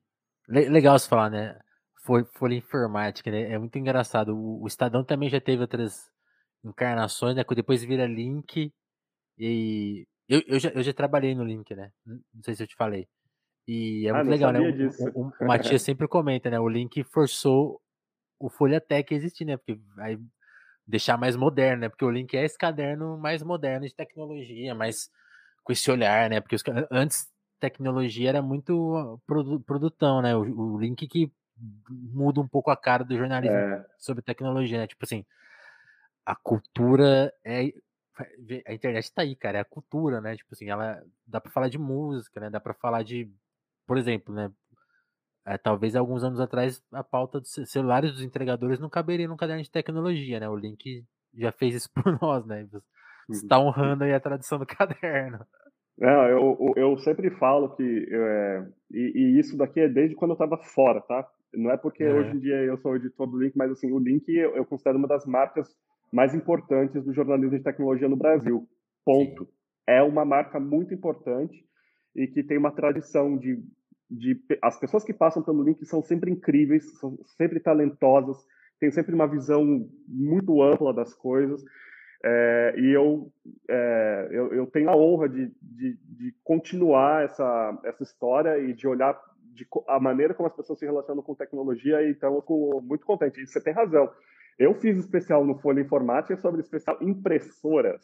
Legal você falar, né? Folha, folha informática, né? É muito engraçado. O, o Estadão também já teve outras encarnações, né? Que depois vira link. E. Eu, eu, já, eu já trabalhei no link, né? Não sei se eu te falei. E é ah, muito legal, né? O, o, o Matias sempre comenta, né? O link forçou o Folha Tech existir, né? Porque vai deixar mais moderno, né? Porque o Link é esse caderno mais moderno de tecnologia, mais com esse olhar, né? Porque os, antes tecnologia era muito produtão, né? O, o, Link que muda um pouco a cara do jornalismo é. sobre tecnologia, né? Tipo assim, a cultura é a internet tá aí, cara, é a cultura, né? Tipo assim, ela dá para falar de música, né? Dá para falar de, por exemplo, né? É, talvez alguns anos atrás a pauta dos celulares dos entregadores não caberia num caderno de tecnologia, né? O Link já fez isso por nós, né? Você está uhum. honrando aí a tradição do caderno. Não, eu, eu sempre falo que é, e, e, isso daqui é desde quando eu estava fora, tá? Não é porque é. hoje em dia eu sou editor do Link, mas assim o Link eu, eu, considero uma das marcas mais importantes do jornalismo de tecnologia no Brasil. Ponto. Sim. É uma marca muito importante e que tem uma tradição de de as pessoas que passam pelo link são sempre incríveis, são sempre talentosas, têm sempre uma visão muito ampla das coisas. É, e eu, é, eu, eu, tenho a honra de, de, de, continuar essa, essa história e de olhar de, a maneira como as pessoas se relacionam com tecnologia, então eu fico muito contente. E você tem razão. Eu fiz especial no Folha Informática sobre especial impressoras.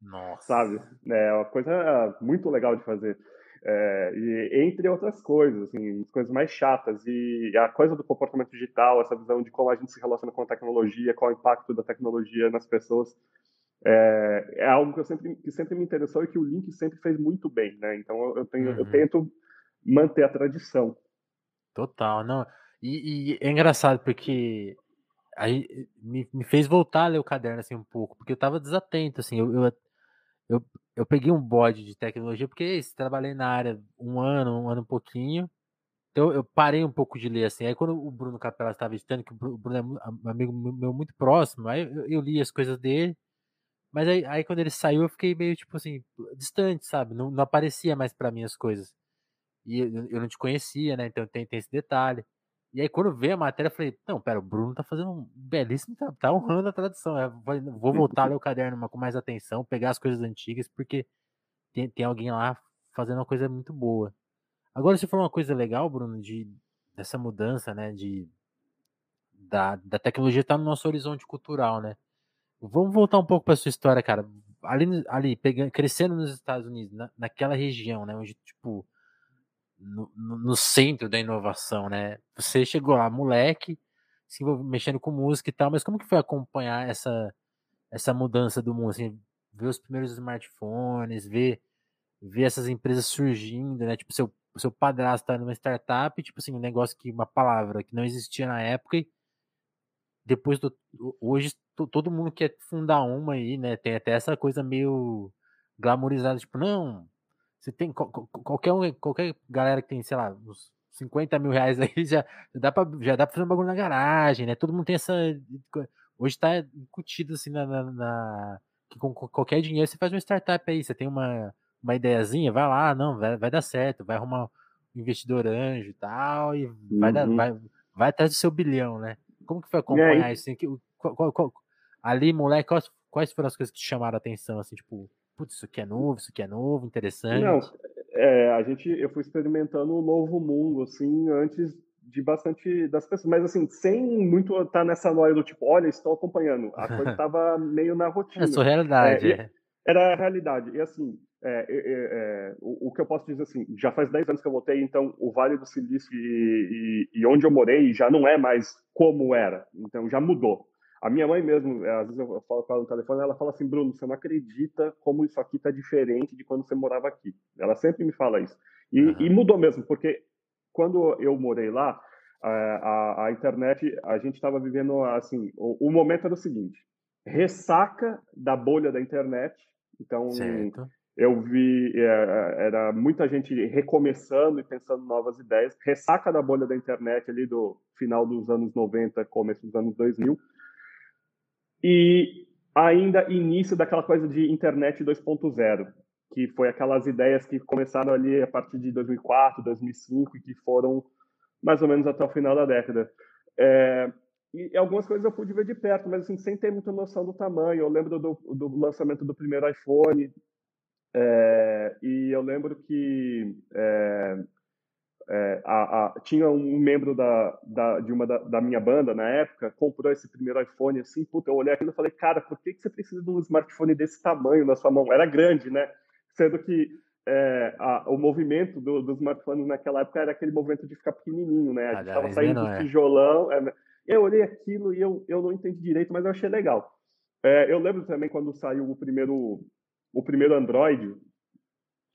Nossa. Sabe? É uma coisa muito legal de fazer. É, e, entre outras coisas, assim, coisas mais chatas. E a coisa do comportamento digital, essa visão de como a gente se relaciona com a tecnologia, qual é o impacto da tecnologia nas pessoas, é, é algo que, eu sempre, que sempre me interessou e que o Link sempre fez muito bem. Né? Então eu, eu, tenho, uhum. eu tento manter a tradição. Total, não. E, e é engraçado porque aí me, me, fez voltar a ler o caderno assim um pouco, porque eu estava desatento, assim, eu, eu, eu, eu peguei um bode de tecnologia, porque isso, trabalhei na área um ano, um ano e pouquinho, Então eu parei um pouco de ler assim. Aí quando o Bruno Capela estava editando, que o Bruno é um amigo meu muito próximo, aí eu, eu li as coisas dele. Mas aí, aí, quando ele saiu, eu fiquei meio, tipo assim, distante, sabe? Não, não aparecia mais para mim as coisas. E eu, eu, não te conhecia, né? Então tem, tem esse detalhe. E aí, quando veio a matéria, eu falei, não, pera, o Bruno tá fazendo um belíssimo tá, tá honrando a tradução. Eu vou voltar a ler o caderno com mais atenção, pegar as coisas antigas, porque tem, tem alguém lá fazendo uma coisa muito boa. Agora, se for uma coisa legal, Bruno, de dessa mudança, né, de da, da tecnologia tá no nosso horizonte cultural, né? Vamos voltar um pouco para sua história, cara. Ali, ali pegando, crescendo nos Estados Unidos, na, naquela região, né, onde tipo no, no, centro da inovação, né? Você chegou lá, moleque, se mexendo com música e tal, mas como que foi acompanhar essa essa mudança do mundo, assim, ver os primeiros smartphones, ver ver essas empresas surgindo, né? Tipo, seu seu padrasto tá numa startup, tipo assim, um negócio que uma palavra que não existia na época e depois do hoje todo mundo quer fundar uma aí, né? Tem até essa coisa meio glamorizada, tipo, não, você tem qualquer um, qualquer galera que tem, sei lá, uns 50 mil reais aí já, dá pra, já dá pra fazer um bagulho na garagem, né? Todo mundo tem essa. Hoje tá incutido assim na, na, na que com qualquer dinheiro você faz uma startup aí, você tem uma, uma ideiazinha, vai lá, não, vai, vai dar certo, vai arrumar um investidor anjo e tal, e vai, dar, uhum. vai, vai atrás do seu bilhão, né? Como que foi acompanhar isso? Assim, qual, qual, qual, ali, moleque, quais, quais foram as coisas que te chamaram a atenção, assim, tipo, putz, isso aqui é novo, isso aqui é novo, interessante. Não, é, a gente, eu fui experimentando um novo mundo, assim, antes de bastante das pessoas, mas assim, sem muito estar nessa noia do tipo, olha, estou acompanhando. A coisa estava meio na rotina. É sua realidade. É, é. Era a realidade. E assim, é, é, é, o, o, que eu posso dizer assim, já faz 10 anos que eu voltei, então o Vale do Silício e, e, e onde eu morei já não é mais como era. Então já mudou. A minha mãe mesmo, é, às vezes eu falo com ela no telefone, ela fala assim, Bruno, você não acredita como isso aqui está diferente de quando você morava aqui. Ela sempre me fala isso. E, uhum. e mudou mesmo, porque quando eu morei lá, a, a, a internet, a gente estava vivendo assim, o, o, momento era o seguinte, ressaca da bolha da internet, então certo. eu vi, é, era muita gente recomeçando e pensando novas ideias, ressaca da bolha da internet ali do final dos anos 90, começo dos anos 2000, e ainda início daquela coisa de internet 2.0, que foi aquelas ideias que começaram ali a partir de 2004, 2005 e que foram mais ou menos até o final da década. É, e algumas coisas eu pude ver de perto, mas assim, sem ter muita noção do tamanho. Eu lembro do, do lançamento do primeiro iPhone, é, e eu lembro que é, é, a, a, tinha um membro da, da, de uma da, da, minha banda na época, comprou esse primeiro iPhone assim, puta, eu olhei aquilo e falei, cara, por que, que você precisa de um smartphone desse tamanho na sua mão? Era grande, né? Sendo que é, a, o movimento do, do smartphone naquela época era aquele movimento de ficar pequenininho, né? A gente estava saindo do é. tijolão. É, eu olhei aquilo e eu, eu não entendi direito, mas eu achei legal. É, eu lembro também quando saiu o primeiro, o primeiro Android,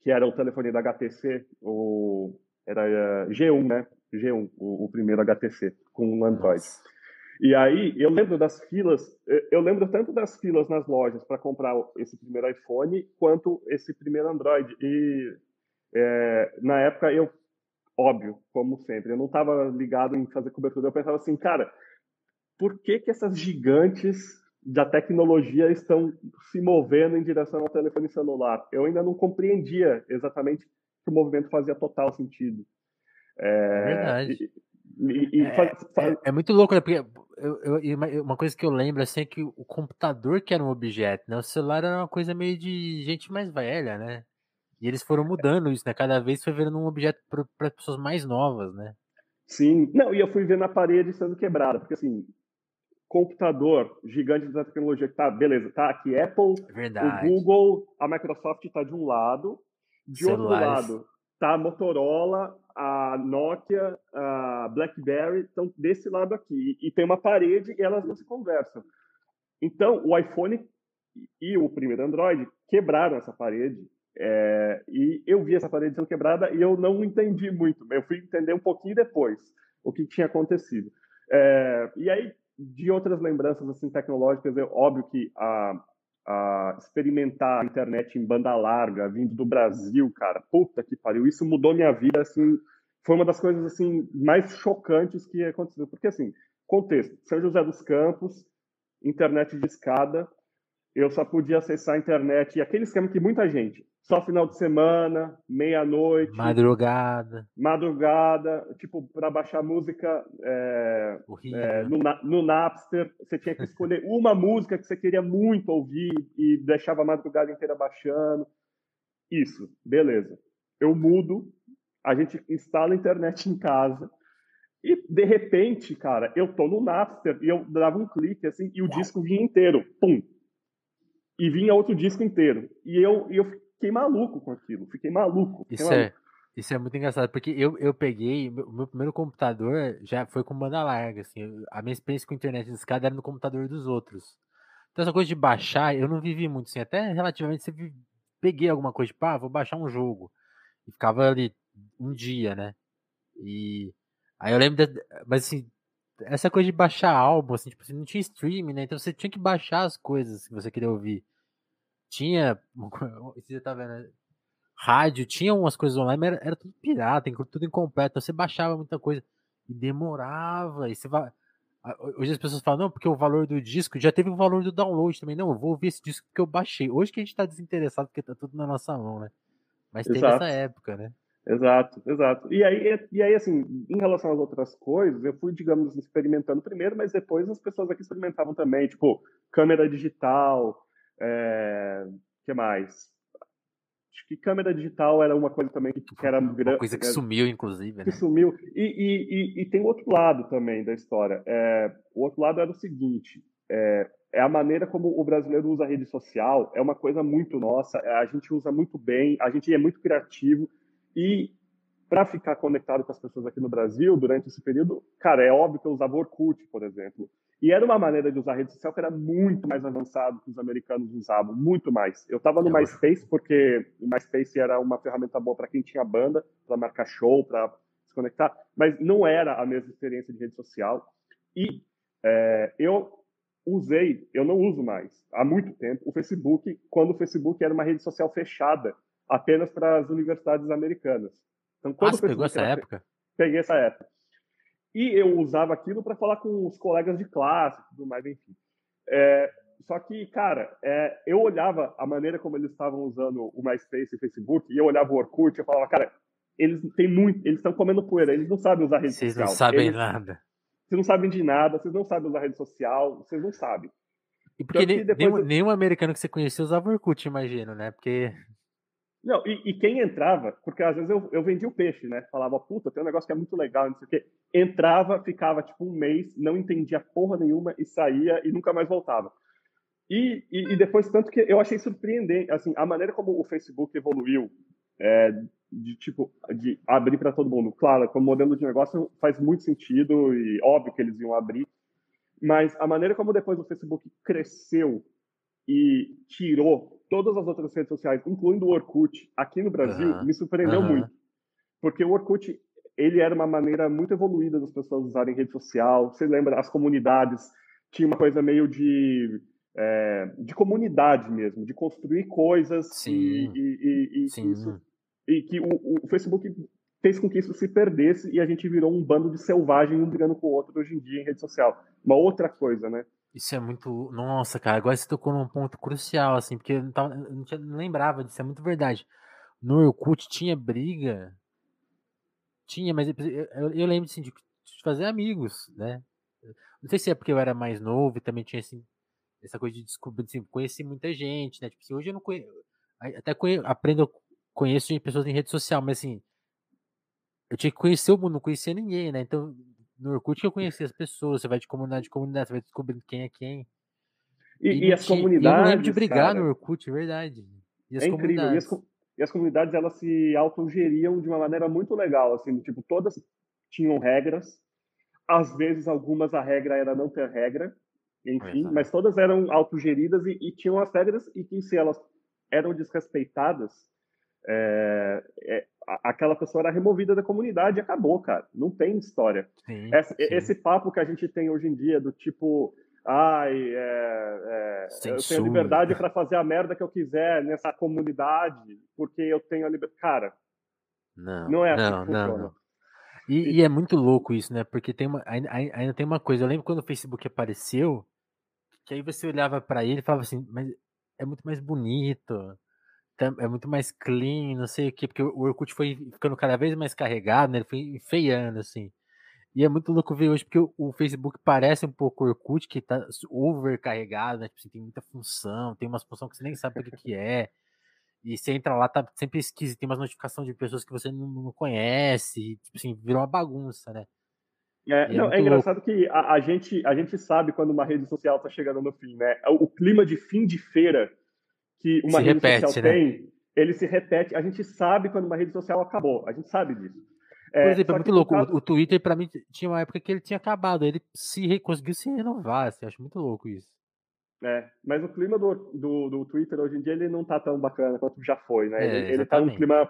que era o telefone da HTC, o era uh, G1, né? G1, o, o, primeiro HTC com o Android. Nossa. E aí eu lembro das filas, eu lembro tanto das filas nas lojas para comprar esse primeiro iPhone quanto esse primeiro Android. E é, na época eu, óbvio, como sempre, eu não estava ligado em fazer cobertura. Eu pensava assim, cara, por que que essas gigantes da tecnologia estão se movendo em direção ao telefone celular? Eu ainda não compreendia exatamente que o movimento fazia total sentido. É, é verdade. E, e é, faz, faz... É, é, muito louco, né? Porque eu, eu, uma coisa que eu lembro assim, é que o computador que era um objeto, né? O celular era uma coisa meio de gente mais velha, né? E eles foram mudando isso, né? Cada vez foi virando um objeto para pessoas mais novas, né? Sim. Não, e eu fui vendo a parede sendo quebrada, porque assim, computador gigante da tecnologia que tá, beleza, tá aqui Apple, Verdade. o Google, a Microsoft está de um lado, de Celulares. outro lado, tá a Motorola, a Nokia, a BlackBerry, estão desse lado aqui. E, tem uma parede e elas não se conversam. Então, o iPhone e o primeiro Android quebraram essa parede. É, e eu vi essa parede sendo quebrada e eu não entendi muito. Eu fui entender um pouquinho depois o que tinha acontecido. É, e aí, de outras lembranças assim tecnológicas, é óbvio que a, a experimentar a internet em banda larga, vindo do Brasil, cara. Puta que pariu. Isso mudou minha vida, assim, foi uma das coisas assim mais chocantes que aconteceu. Porque assim, contexto, São José dos Campos, internet de escada, eu só podia acessar a internet, e aquele esquema que muita gente, só final de semana, meia-noite. Madrugada. Madrugada, tipo, para baixar música é, é, no, no Napster, você tinha que escolher uma música que você queria muito ouvir e deixava a madrugada inteira baixando. Isso, beleza. Eu mudo, a gente instala a internet em casa, e de repente, cara, eu tô no Napster e eu dava um clique assim e o disco vinha inteiro. Pum, e vinha outro disco inteiro. E eu, eu fiquei maluco com aquilo, fiquei maluco. Fiquei isso, maluco. É, isso é muito engraçado, porque eu, eu peguei, o meu primeiro computador já foi com banda larga, assim, a minha experiência com internet de escada era no computador dos outros. Então essa coisa de baixar, eu não vivi muito, assim, até relativamente sempre peguei alguma coisa, tipo, ah, vou baixar um jogo. E ficava ali um dia, né? E aí eu lembro, de, mas assim, essa coisa de baixar álbum, assim, tipo, assim, não tinha streaming, né? Então você tinha que baixar as coisas que você queria ouvir. Tinha. Você tá vendo? Rádio, tinha umas coisas online, mas era, era tudo pirata, tudo incompleto. Então você baixava muita coisa. E demorava. E você vai. Hoje as pessoas falam, não, porque o valor do disco já teve o valor do download também. Não, eu vou ouvir esse disco que eu baixei. Hoje que a gente tá desinteressado, porque tá tudo na nossa mão, né? Mas teve Exato. essa época, né? Exato, exato. E aí, e aí, assim, em relação às outras coisas, eu fui, digamos, experimentando primeiro, mas depois as pessoas aqui experimentavam também, tipo, câmera digital, é... que mais? Acho que câmera digital era uma coisa também que, que era grande. Uma coisa que sumiu, inclusive. Né? Que sumiu. E, e, e, e, tem outro lado também da história. É, o outro lado era o seguinte: é, é, a maneira como o brasileiro usa a rede social, é uma coisa muito nossa, a gente usa muito bem, a gente é muito criativo. E para ficar conectado com as pessoas aqui no Brasil durante esse período, cara, é óbvio que eu usava Orkut, por exemplo. E era uma maneira de usar rede social que era muito mais avançado que os americanos usavam, muito mais. Eu estava no MySpace porque o MySpace era uma ferramenta boa para quem tinha banda, para marcar show, para se conectar, mas não era a mesma experiência de rede social. E é, eu usei, eu não uso mais há muito tempo, o Facebook, quando o Facebook era uma rede social fechada apenas para as universidades americanas. Então, quando ah, você pegou essa época? Peguei essa época. E eu usava aquilo para falar com os colegas de classe e tudo mais, enfim. É, só que, cara, é, eu olhava a maneira como eles estavam usando o MySpace e o Facebook, e eu olhava o Orkut e eu falava, cara, eles têm muito, eles estão comendo poeira, eles não sabem usar rede vocês social. Vocês não sabem eles, nada. Vocês não sabem de nada, vocês não sabem usar rede social, vocês não sabem. E porque nem, nenhum, eu... nenhum americano que você conhecia usava Orkut, imagino, né? Porque não, e, e, quem entrava, porque às vezes eu, eu vendia o peixe, né? Falava, puta, tem um negócio que é muito legal, não sei o quê. Entrava, ficava tipo um mês, não entendia porra nenhuma e saía e nunca mais voltava. E, e, e depois, tanto que eu achei surpreendente, assim, a maneira como o Facebook evoluiu, é, de tipo, de abrir para todo mundo. Claro, como modelo de negócio faz muito sentido e óbvio que eles iam abrir, mas a maneira como depois o Facebook cresceu e tirou todas as outras redes sociais, incluindo o Orkut, aqui no Brasil, uhum. me surpreendeu uhum. muito. Porque o Orkut, ele era uma maneira muito evoluída das pessoas usarem rede social. Você lembra, as comunidades tinha uma coisa meio de é, de comunidade mesmo, de construir coisas Sim. e, e, e, Sim. Isso, e que o, o, Facebook fez com que isso se perdesse e a gente virou um bando de selvagem um brigando com o outro hoje em dia em rede social. Uma outra coisa, né? Isso é muito. Nossa, cara, agora você tocou num ponto crucial, assim, porque eu não, tava, eu não, tinha, não lembrava disso, é muito verdade. No Orkut tinha briga. Tinha, mas eu, eu, lembro assim, de, de, fazer amigos, né? Não sei se é porque eu era mais novo e também tinha assim, essa coisa de descobrir, assim, conheci muita gente, né? Tipo assim, hoje eu não conheço. Até conheço, aprendo, conheço pessoas em rede social, mas assim. Eu tinha que conhecer o mundo, não conhecia ninguém, né? Então no Orkut que eu conheci as pessoas, você vai de comunidade em comunidade, você vai descobrindo quem é quem. E, e, e as comunidades. Eu não lembro de brigar cara, no Orkut, é verdade. E é incrível. E as, e as, comunidades elas se autogeriam de uma maneira muito legal, assim, tipo, todas tinham regras. Às vezes, algumas a regra era não ter regra, enfim, mas todas eram autogeridas e, e tinham as regras e que se elas eram desrespeitadas, é, é, aquela pessoa era removida da comunidade e acabou, cara. Não tem história. Sim, esse, sim. esse, papo que a gente tem hoje em dia do tipo, ai, é, é eu tenho liberdade para fazer a merda que eu quiser nessa comunidade porque eu tenho a liberdade. Cara, não, não é assim não, que funciona. Não, não. E, e, é muito louco isso, né? Porque tem uma, ainda, ainda tem uma coisa. Eu lembro quando o Facebook apareceu, que aí você olhava para ele e falava assim, mas é muito mais bonito, é muito mais clean, não sei o quê, porque o Orkut foi ficando cada vez mais carregado, né? Ele foi enfeiando, assim. E é muito louco ver hoje, porque o, Facebook parece um pouco o Orkut, que tá overcarregado, né? Tipo assim, tem muita função, tem umas funções que você nem sabe o que, que é. E você entra lá, tá sempre esquisito, tem umas notificações de pessoas que você não, não conhece, tipo assim, virou uma bagunça, né? É, é não, é, engraçado louco. que a, a, gente, a gente sabe quando uma rede social está chegando no fim, né? O, o, clima de fim de feira que uma se rede repete, social né? tem, ele se repete. A gente sabe quando uma rede social acabou, a gente sabe disso. É, Por exemplo, é muito louco. Caso... O, Twitter, para mim, tinha uma época que ele tinha acabado, ele se conseguiu se renovar. Assim, acho muito louco isso. É, mas o clima do, do, do, Twitter hoje em dia ele não tá tão bacana quanto já foi, né? É, ele, ele tá num clima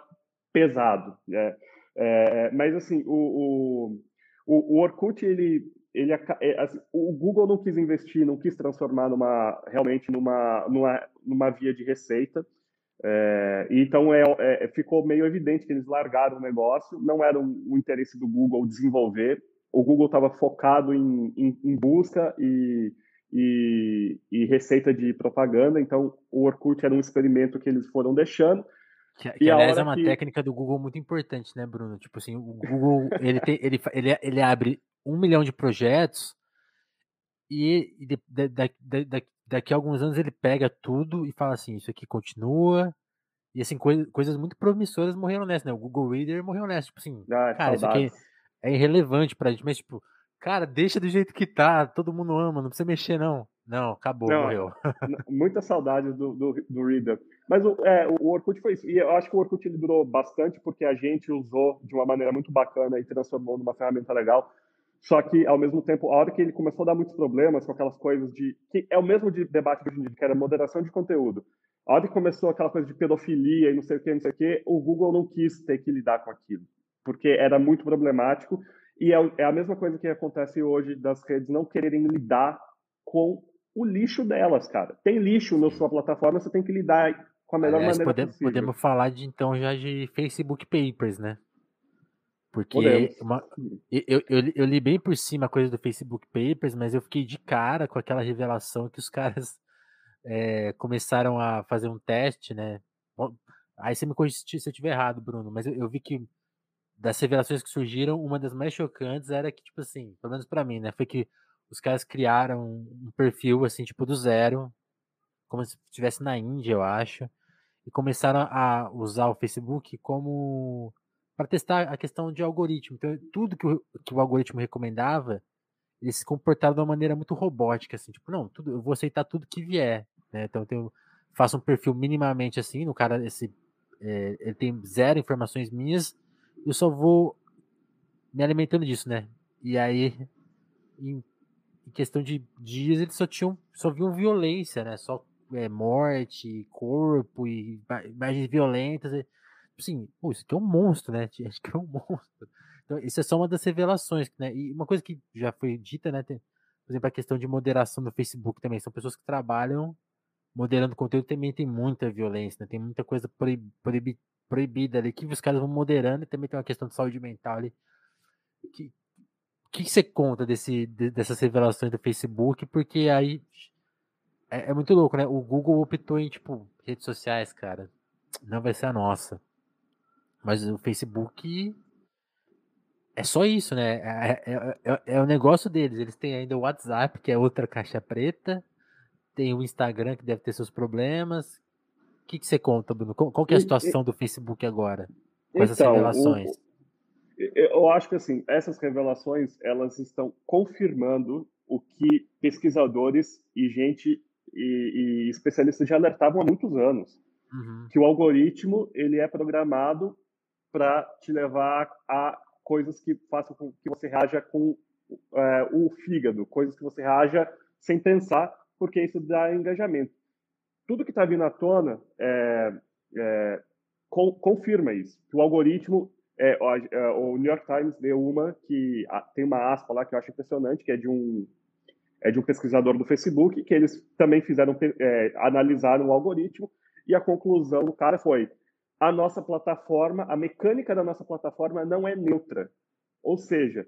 pesado, né? É, mas assim, o, o o, o Orkut, ele, ele é, assim, o Google não quis investir, não quis transformar numa realmente numa, numa, numa via de receita. É, então é, é, ficou meio evidente que eles largaram o negócio, não era o interesse do Google desenvolver. O Google estava focado em, em, em busca e, e, e, receita de propaganda, então o Orkut era um experimento que eles foram deixando. Que, que aliás é uma que... técnica do Google muito importante, né, Bruno? Tipo assim, o Google ele, tem, ele, ele, ele abre um milhão de projetos e, e de, daqui a alguns anos ele pega tudo e fala assim, isso aqui continua. E assim, coisa, coisas muito promissoras morreram nessa, né? O Google Reader morreu nessa. Tipo assim, ah, cara, saudades. isso aqui é irrelevante pra gente, mas tipo, cara, deixa do jeito que tá, todo mundo ama, não precisa mexer não. Não, acabou, não, morreu. muita saudade do, do, do Reader. Mas o, é, o Orkut foi isso. E eu acho que o Orkut durou bastante porque a gente usou de uma maneira muito bacana e transformou numa ferramenta legal. Só que, ao mesmo tempo, a hora que ele começou a dar muitos problemas com aquelas coisas de. que é o mesmo de debate hoje em dia, que era moderação de conteúdo. A hora que começou aquela coisa de pedofilia e não sei o que, não sei o que, o Google não quis ter que lidar com aquilo. Porque era muito problemático. E é, é a mesma coisa que acontece hoje das redes não quererem lidar com o lixo delas, cara. Tem lixo na sua plataforma, você tem que lidar com a melhor Aliás, maneira podemos, possível. Podemos falar de então já de Facebook Papers, né? Porque uma, eu, eu, eu, li bem por cima a coisa do Facebook Papers, mas eu fiquei de cara com aquela revelação que os caras é, começaram a fazer um teste, né? Aí você me corrige se eu estiver errado, Bruno, mas eu, eu, vi que das revelações que surgiram, uma das mais chocantes era que, tipo assim, pelo menos para mim, né? Foi que os caras criaram um perfil, assim, tipo, do zero, como se estivesse na Índia, eu acho, e começaram a usar o Facebook como para testar a questão de algoritmo. Então, tudo que o, que o algoritmo recomendava, eles se comportaram de uma maneira muito robótica, assim, tipo, não, tudo, eu vou aceitar tudo que vier, né? Então, eu faço um perfil minimamente assim, no cara, esse, é, ele tem zero informações minhas, eu só vou me alimentando disso, né? E aí, em em questão de dias eles só tinham, só viam violência, né? Só é, morte, corpo e imagens violentas. Assim, pô, isso aqui é um monstro, né? Acho que é um monstro. Então, isso é só uma das revelações, né? E uma coisa que já foi dita, né? Tem, por exemplo, a questão de moderação no Facebook também. São pessoas que trabalham moderando conteúdo também tem muita violência, né? Tem muita coisa proib, proib, proibida ali que os caras vão moderando e também tem uma questão de saúde mental ali que, que você conta desse, dessas revelações do Facebook? Porque aí é, é, muito louco, né? O Google optou em, tipo, redes sociais, cara. Não vai ser a nossa. Mas o Facebook é só isso, né? É, é, é, é, o negócio deles. Eles têm ainda o WhatsApp, que é outra caixa preta. Tem o Instagram, que deve ter seus problemas. O que, que você conta, Bruno? Qual, que é a situação do Facebook agora? Com essas então, revelações? O, eu acho que assim, essas revelações elas estão confirmando o que pesquisadores e gente e, e especialistas já alertavam há muitos anos, uhum. que o algoritmo ele é programado para te levar a coisas que façam com que você reaja com é, o fígado, coisas que você reaja sem pensar, porque isso dá engajamento. Tudo que está vindo à tona é, é, com, confirma isso, o algoritmo é, o, é, o, New York Times deu uma que tem uma aspa lá que eu acho impressionante, que é de um é de um pesquisador do Facebook, que eles também fizeram é, analisaram o algoritmo e a conclusão do cara foi a nossa plataforma, a mecânica da nossa plataforma não é neutra. Ou seja,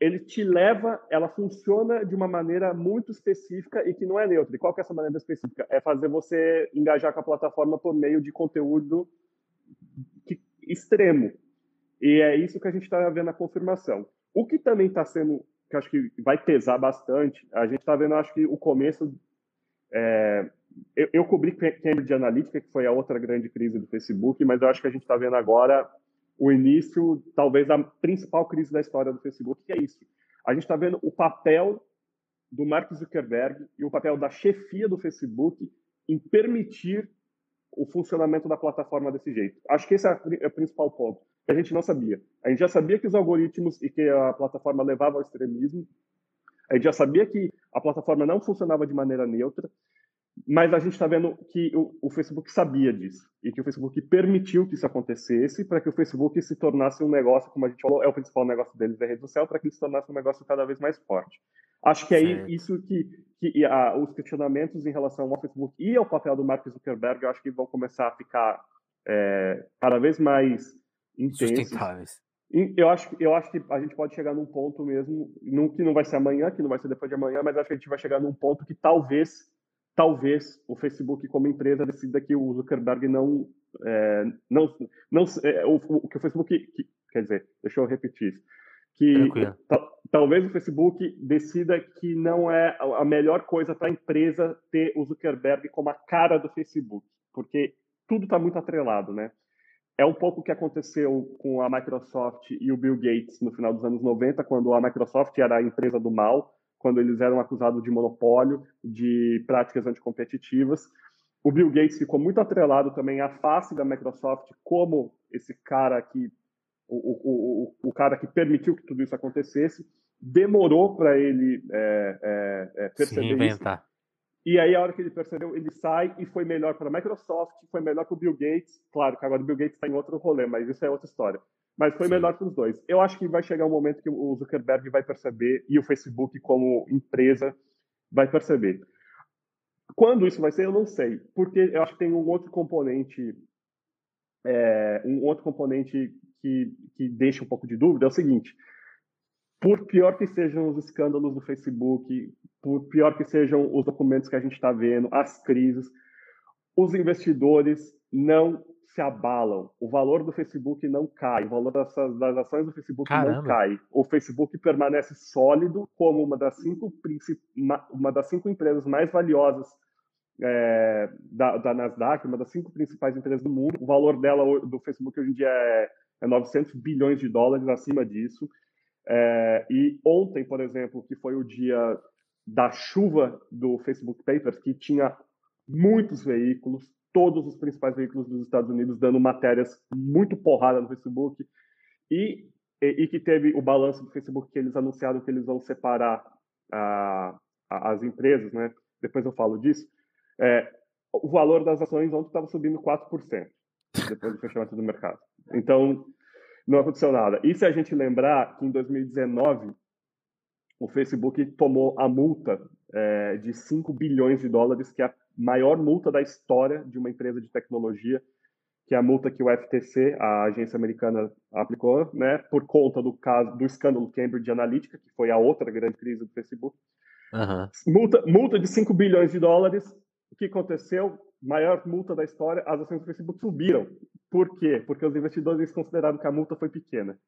ele te leva, ela funciona de uma maneira muito específica e que não é neutra. E qual que é essa maneira específica? É fazer você engajar com a plataforma por meio de conteúdo que, extremo. E é isso que a gente está vendo a confirmação. O que também está sendo, que acho que vai pesar bastante, a gente está vendo, acho que o começo. É, eu, eu cobri Cambridge Analytica, que foi a outra grande crise do Facebook, mas eu acho que a gente está vendo agora o início, talvez, da principal crise da história do Facebook, que é isso. A gente está vendo o papel do Mark Zuckerberg e o papel da chefia do Facebook em permitir o funcionamento da plataforma desse jeito. Acho que esse é, é o principal ponto, a gente não sabia. A gente já sabia que os algoritmos e que a plataforma levavam ao extremismo, a gente já sabia que a plataforma não funcionava de maneira neutra, mas a gente está vendo que o, o, Facebook sabia disso e que o Facebook permitiu que isso acontecesse para que o Facebook se tornasse um negócio, como a gente falou, é o principal negócio deles, é a rede social, para que ele se tornasse um negócio cada vez mais forte. Acho que é isso que, que a, os questionamentos em relação ao Facebook e ao papel do Mark Zuckerberg, eu acho que vão começar a ficar é, cada vez mais intensos. Sustentáveis. Eu acho, eu acho que a gente pode chegar num ponto mesmo, que não vai ser amanhã, que não vai ser depois de amanhã, mas acho que a gente vai chegar num ponto que talvez talvez o Facebook como empresa decida que o Zuckerberg não é, não não é, o, o, que o Facebook que, quer dizer deixa eu repetir isso que talvez o Facebook decida que não é a melhor coisa para a empresa ter o Zuckerberg como a cara do Facebook porque tudo está muito atrelado né? É um pouco o que aconteceu com a Microsoft e o Bill Gates no final dos anos 90 quando a Microsoft era a empresa do mal quando eles eram acusados de monopólio, de práticas anticompetitivas. O Bill Gates ficou muito atrelado também à face da Microsoft como esse cara que o, o, o, o cara que permitiu que tudo isso acontecesse. Demorou para ele é, é, é, perceber isso. E aí, a hora que ele percebeu, ele sai e foi melhor para a Microsoft, foi melhor para o Bill Gates. Claro que agora o Bill Gates está em outro rolê, mas isso é outra história. Mas foi Sim. melhor para os dois. Eu acho que vai chegar um momento que o Zuckerberg vai perceber e o Facebook, como empresa, vai perceber. Quando isso vai ser, eu não sei, porque eu acho que tem um outro componente, é, um outro componente que, que deixa um pouco de dúvida é o seguinte: por pior que sejam os escândalos do Facebook, por pior que sejam os documentos que a gente está vendo, as crises, os investidores não se abalam. O valor do Facebook não cai, o valor das, das ações do Facebook Caramba. não cai. O Facebook permanece sólido como uma das cinco, uma das cinco empresas mais valiosas é, da, da, Nasdaq, uma das cinco principais empresas do mundo. O valor dela do Facebook hoje em dia é, é 900 bilhões de dólares acima disso. É, e ontem, por exemplo, que foi o dia da chuva do Facebook Papers, que tinha muitos veículos, todos os principais veículos dos Estados Unidos dando matérias muito porrada no Facebook e, e, e que teve o balanço do Facebook que eles anunciaram que eles vão separar as empresas, né? Depois eu falo disso. É, o valor das ações ontem estava subindo 4% depois do fechamento do mercado. Então, não aconteceu nada. E se a gente lembrar que em 2019 o Facebook tomou a multa é, de 5 bilhões de dólares, que a maior multa da história de uma empresa de tecnologia, que é a multa que o FTC, a agência americana, aplicou, né, por conta do caso do escândalo Cambridge Analytica, que foi a outra grande crise do Facebook. Uhum. Multa, multa de 5 bilhões de dólares. O que aconteceu? Maior multa da história, as ações do Facebook subiram. Por quê? Porque os investidores consideraram que a multa foi pequena.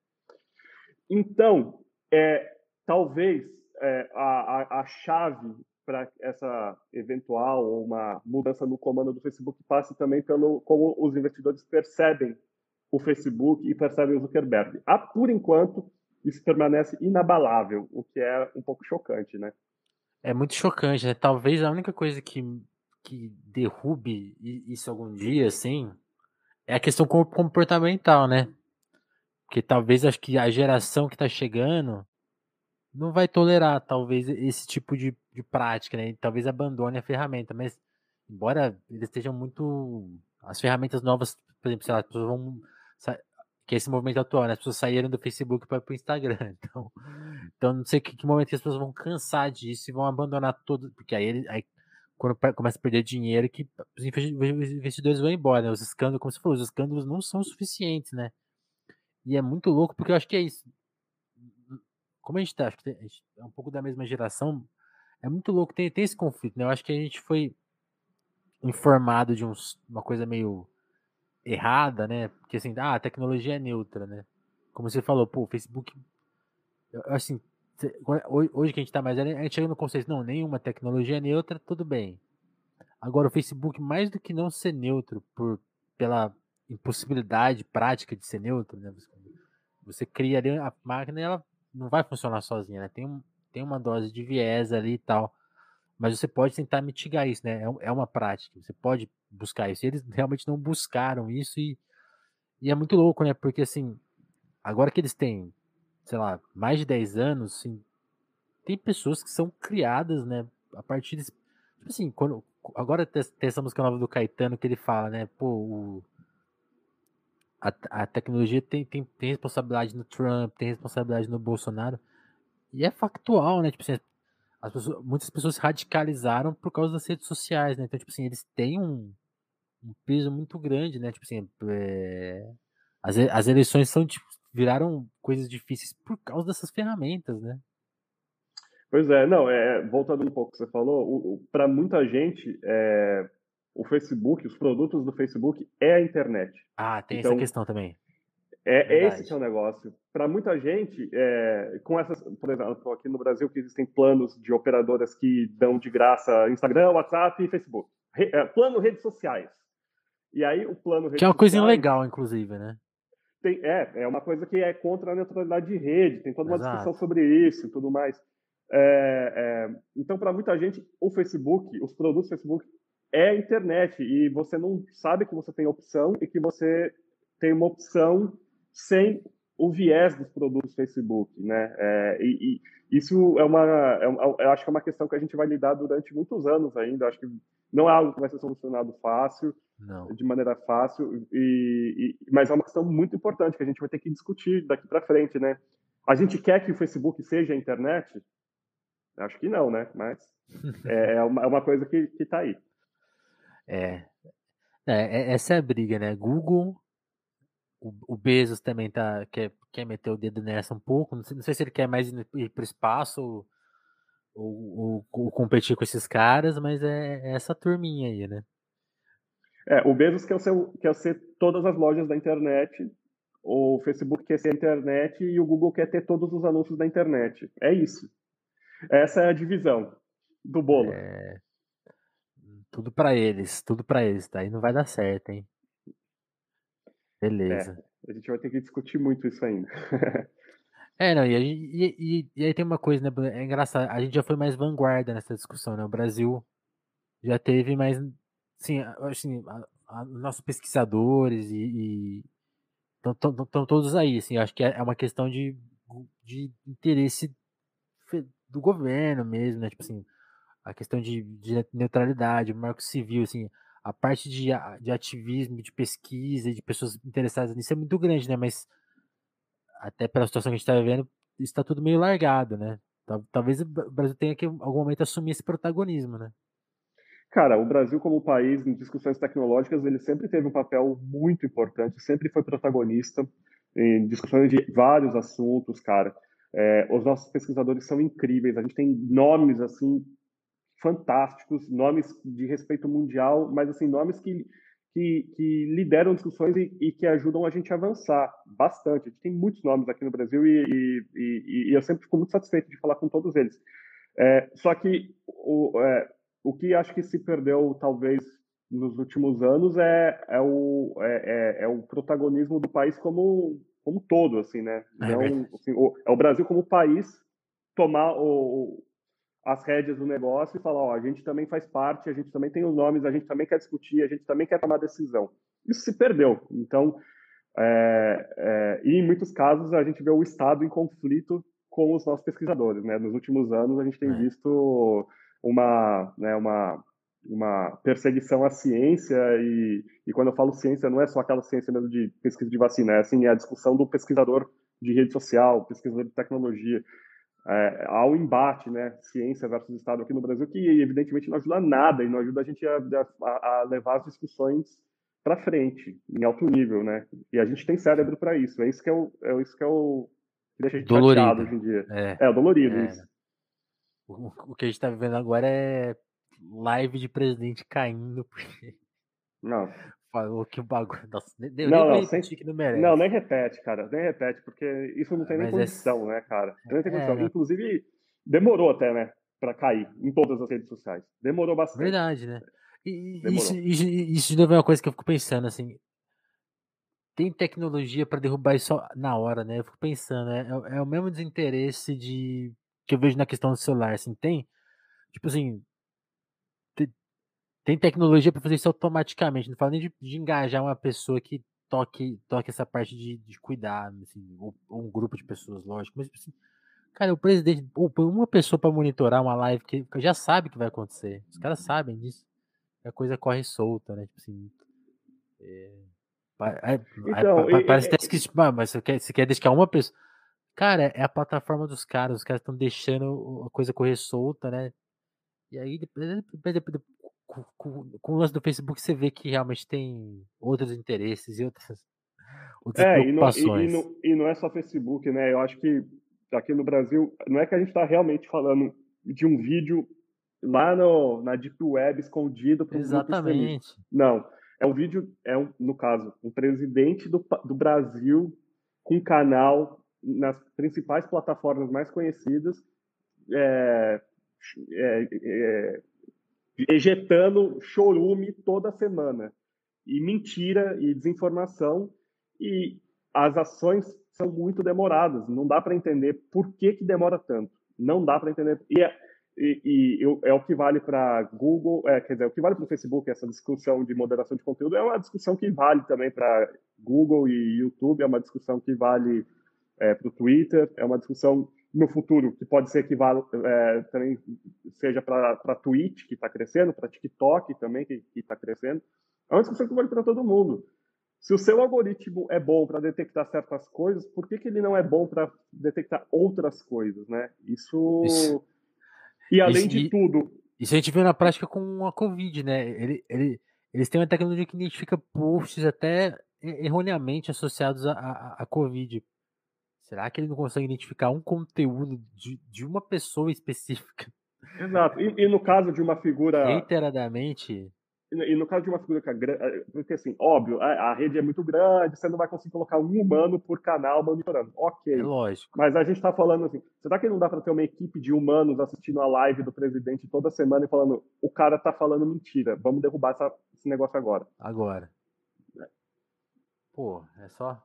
Então, é, talvez é, a, a, a chave para essa eventual ou uma mudança no comando do Facebook passe também pelo como os investidores percebem o Facebook e percebem o Zuckerberg. Ah, por enquanto, isso permanece inabalável, o que é um pouco chocante, né? É muito chocante, né? Talvez a única coisa que, que derrube isso algum dia, assim, é a questão comportamental, né? Porque talvez acho que a geração que está chegando não vai tolerar, talvez, esse tipo de, de prática, né? Talvez abandone a ferramenta, mas embora eles estejam muito. As ferramentas novas, por exemplo, sei lá, as pessoas vão. Que é esse movimento atual, né? As pessoas saíram do Facebook para o Instagram. Então, então não sei que, que momento que as pessoas vão cansar disso e vão abandonar tudo. Porque aí, aí quando começa a perder dinheiro, que os investidores vão embora. Né? Os escândalos, como você falou, os escândalos não são suficientes, né? E é muito louco, porque eu acho que é isso como a gente tá, acho que a gente é um pouco da mesma geração, é muito louco, tem, tem esse conflito, né? Eu acho que a gente foi informado de uns, uma coisa meio errada, né? Porque assim, ah, a tecnologia é neutra, né? Como você falou, pô, o Facebook. Assim, hoje que a gente tá mais a gente chega no conceito, não, nenhuma tecnologia é neutra, tudo bem. Agora, o Facebook, mais do que não ser neutro, por, pela impossibilidade prática de ser neutro, né? Você cria ali a máquina e ela não vai funcionar sozinha, né? Tem, um, tem uma dose de viés ali e tal. Mas você pode tentar mitigar isso, né? É, é uma prática. Você pode buscar isso. E eles realmente não buscaram isso e, e é muito louco, né? Porque assim, agora que eles têm, sei lá, mais de 10 anos, assim, tem pessoas que são criadas, né? A partir de. Tipo assim, quando, Agora tem essa música nova do Caetano que ele fala, né? Pô, o, a, a tecnologia tem, tem, tem responsabilidade no Trump, tem responsabilidade no Bolsonaro. E é factual, né? Tipo assim, as pessoas, muitas pessoas se radicalizaram por causa das redes sociais, né? Então, tipo assim, eles têm um, um peso muito grande, né? Tipo assim, é, as, as eleições são, tipo, viraram coisas difíceis por causa dessas ferramentas, né? Pois é, não, é, voltando um pouco que você falou, para muita gente, é, o Facebook, os produtos do Facebook é a internet. Ah, tem então, essa questão também. É, é esse que é o negócio. Para muita gente, é, com essas, por exemplo, aqui no Brasil que existem planos de operadoras que dão de graça Instagram, WhatsApp e Facebook. Re, é, plano redes sociais. E aí o plano Que é uma coisa legal, inclusive, né? Tem, é, é uma coisa que é contra a neutralidade de rede, tem toda uma Exato. discussão sobre isso e tudo mais. É, é, então, para muita gente, o Facebook, os produtos do Facebook é a internet e você não sabe que você tem opção e que você tem uma opção sem o viés dos produtos Facebook, né? É, e, e, isso é uma, é uma, eu acho que é uma questão que a gente vai lidar durante muitos anos ainda. Acho que não é algo que vai ser solucionado fácil, não. de maneira fácil, e, e, mas é uma questão muito importante que a gente vai ter que discutir daqui para frente, né? A gente quer que o Facebook seja a internet, Acho que não, né? Mas é, é, uma, é uma coisa que, que tá aí. É. é. é essa é a briga, né? Google, o, o Bezos também tá, quer, quer meter o dedo nessa um pouco. Não sei, não sei se ele quer mais ir para o espaço ou, ou, ou, competir com esses caras, mas é, é, essa turminha aí, né? É, o Bezos quer ser, quer ser todas as lojas da internet, o Facebook quer ser a internet e o Google quer ter todos os anúncios da internet. É isso. Essa é a divisão do bolo. É... Tudo para eles, tudo para eles, tá? Aí não vai dar certo, hein? Beleza. É, a gente vai ter que discutir muito isso ainda. é, não, e, e, e, e, aí tem uma coisa, né? É engraçado, a gente já foi mais vanguarda nessa discussão, né? O Brasil já teve mais. Sim, assim, a, a, nossos pesquisadores e. Estão todos aí, assim, acho que é, é uma questão de, de interesse do governo mesmo, né? Tipo assim, a questão de, de neutralidade, o marco civil, assim, a parte de, de ativismo, de pesquisa, de pessoas interessadas nisso é muito grande, né? Mas até pela situação que a gente está vivendo, está tudo meio largado, né? Talvez o Brasil tenha que, em algum momento, assumir esse protagonismo, né? Cara, o Brasil como país em discussões tecnológicas, ele sempre teve um papel muito importante, sempre foi protagonista em discussões de vários assuntos, cara. É, os nossos pesquisadores são incríveis, a gente tem nomes assim fantásticos, nomes de respeito mundial, mas assim nomes que que, que lideram discussões e, e, que ajudam a gente a avançar bastante. A gente tem muitos nomes aqui no Brasil e, e, e eu sempre fico muito satisfeito de falar com todos eles. É, só que o, é, o que acho que se perdeu talvez nos últimos anos é, é, o, é, é, é o protagonismo do país como como todo, assim, né? Não, assim, o, é o Brasil como país tomar o, as rédeas do negócio e falar, ó, a gente também faz parte, a gente também tem os nomes, a gente também quer discutir, a gente também quer tomar decisão. Isso se perdeu. Então, é, é, e em muitos casos a gente vê o Estado em conflito com os nossos pesquisadores, né? Nos últimos anos a gente tem é. visto uma, né, uma uma perseguição à ciência e, e quando eu falo ciência não é só aquela ciência mesmo de pesquisa de vacina, é assim é a discussão do pesquisador de rede social, pesquisador de tecnologia, é, ao embate, né, ciência versus Estado aqui no Brasil, que evidentemente não ajuda nada e não ajuda a gente a, a, a levar as discussões para frente, em alto nível, né? E a gente tem cérebro para isso. É isso que é o, é isso que é o que deixa a gente Dolorido. hoje em dia. É, É, dolorido é. isso. O, o que a gente tá vivendo agora é live de presidente caindo porque Não, falou que o bagulho. Nossa, nem, Não, nem não, sem- que não merece. não, nem repete, cara, nem repete, porque isso não tem nem Mas é- condição, né, cara? Nem tem É, condição. não. Inclusive, demorou até, né, pra cair em todas as redes sociais. Demorou bastante. Verdade, né? E, isso, isso, isso de novo é uma coisa que eu fico pensando, assim. Tem tecnologia para derrubar isso na hora, né? Eu fico pensando, é, é o- é o mesmo desinteresse de que eu vejo na questão do celular, assim, tem, tipo assim, tem tecnologia para fazer isso automaticamente, não falo nem de, de engajar uma pessoa que toque, toque essa parte de, de cuidar, assim, ou, ou um grupo de pessoas, lógico, mas assim, cara, o presidente, ou põe uma pessoa para monitorar uma live que já sabe o que vai acontecer, os caras sabem disso, a coisa corre solta, né, tipo assim, é, é, aí Então, e- parece até que, mas você quer, você quer deixar uma pessoa, cara, é a plataforma dos caras, os caras estão deixando a coisa correr solta, né, e aí, depois- depois- depois- com, com- com o lance do Facebook, você vê que realmente tem outros interesses e outras, outras É, e não, e- e, preocupações. não, e não é só Facebook, né? Eu acho que aqui no Brasil, não é que a gente está realmente falando de um vídeo lá no, na Deep Web escondido para. Exatamente. Não, é um vídeo, é um, no caso, um presidente do, do Brasil com um canal nas principais plataformas mais conhecidas, é, é, é, ejetando chorume toda semana. E mentira e desinformação. E as ações são muito demoradas. Não dá para entender por que, que demora tanto. Não dá para entender. E, é, e, e eu- é o que vale para Google, é, quer dizer, o que vale para o Facebook, essa discussão de moderação de conteúdo, é uma discussão que vale também para Google e YouTube, é uma discussão que vale para o Twitter, é uma discussão no futuro que pode ser que vale, é, também seja para Twitch, que está crescendo, para TikTok também, que está crescendo. É uma discussão que vale para todo mundo. Se o seu algoritmo é bom para detectar certas coisas, por que, que ele não é bom para detectar outras coisas, né? Isso. Isso- E além isso- de e- tudo, Isso a gente viu na prática com a Covid, né? Ele, ele, eles têm uma tecnologia que identifica posts até erroneamente associados à Covid. Será que ele não consegue identificar um conteúdo de, de uma pessoa específica exato. E, e no caso de uma figura reiteradamente? E no caso de uma figura que é grande, porque assim, óbvio, a, a rede é muito grande, você não vai conseguir colocar um humano por canal monitorando. Ok. É lógico. Mas a gente está falando assim, será que não dá para ter uma equipe de humanos assistindo a live do presidente toda semana e falando, o cara tá falando mentira, vamos derrubar essa- esse negócio agora. Agora. Pô, é só.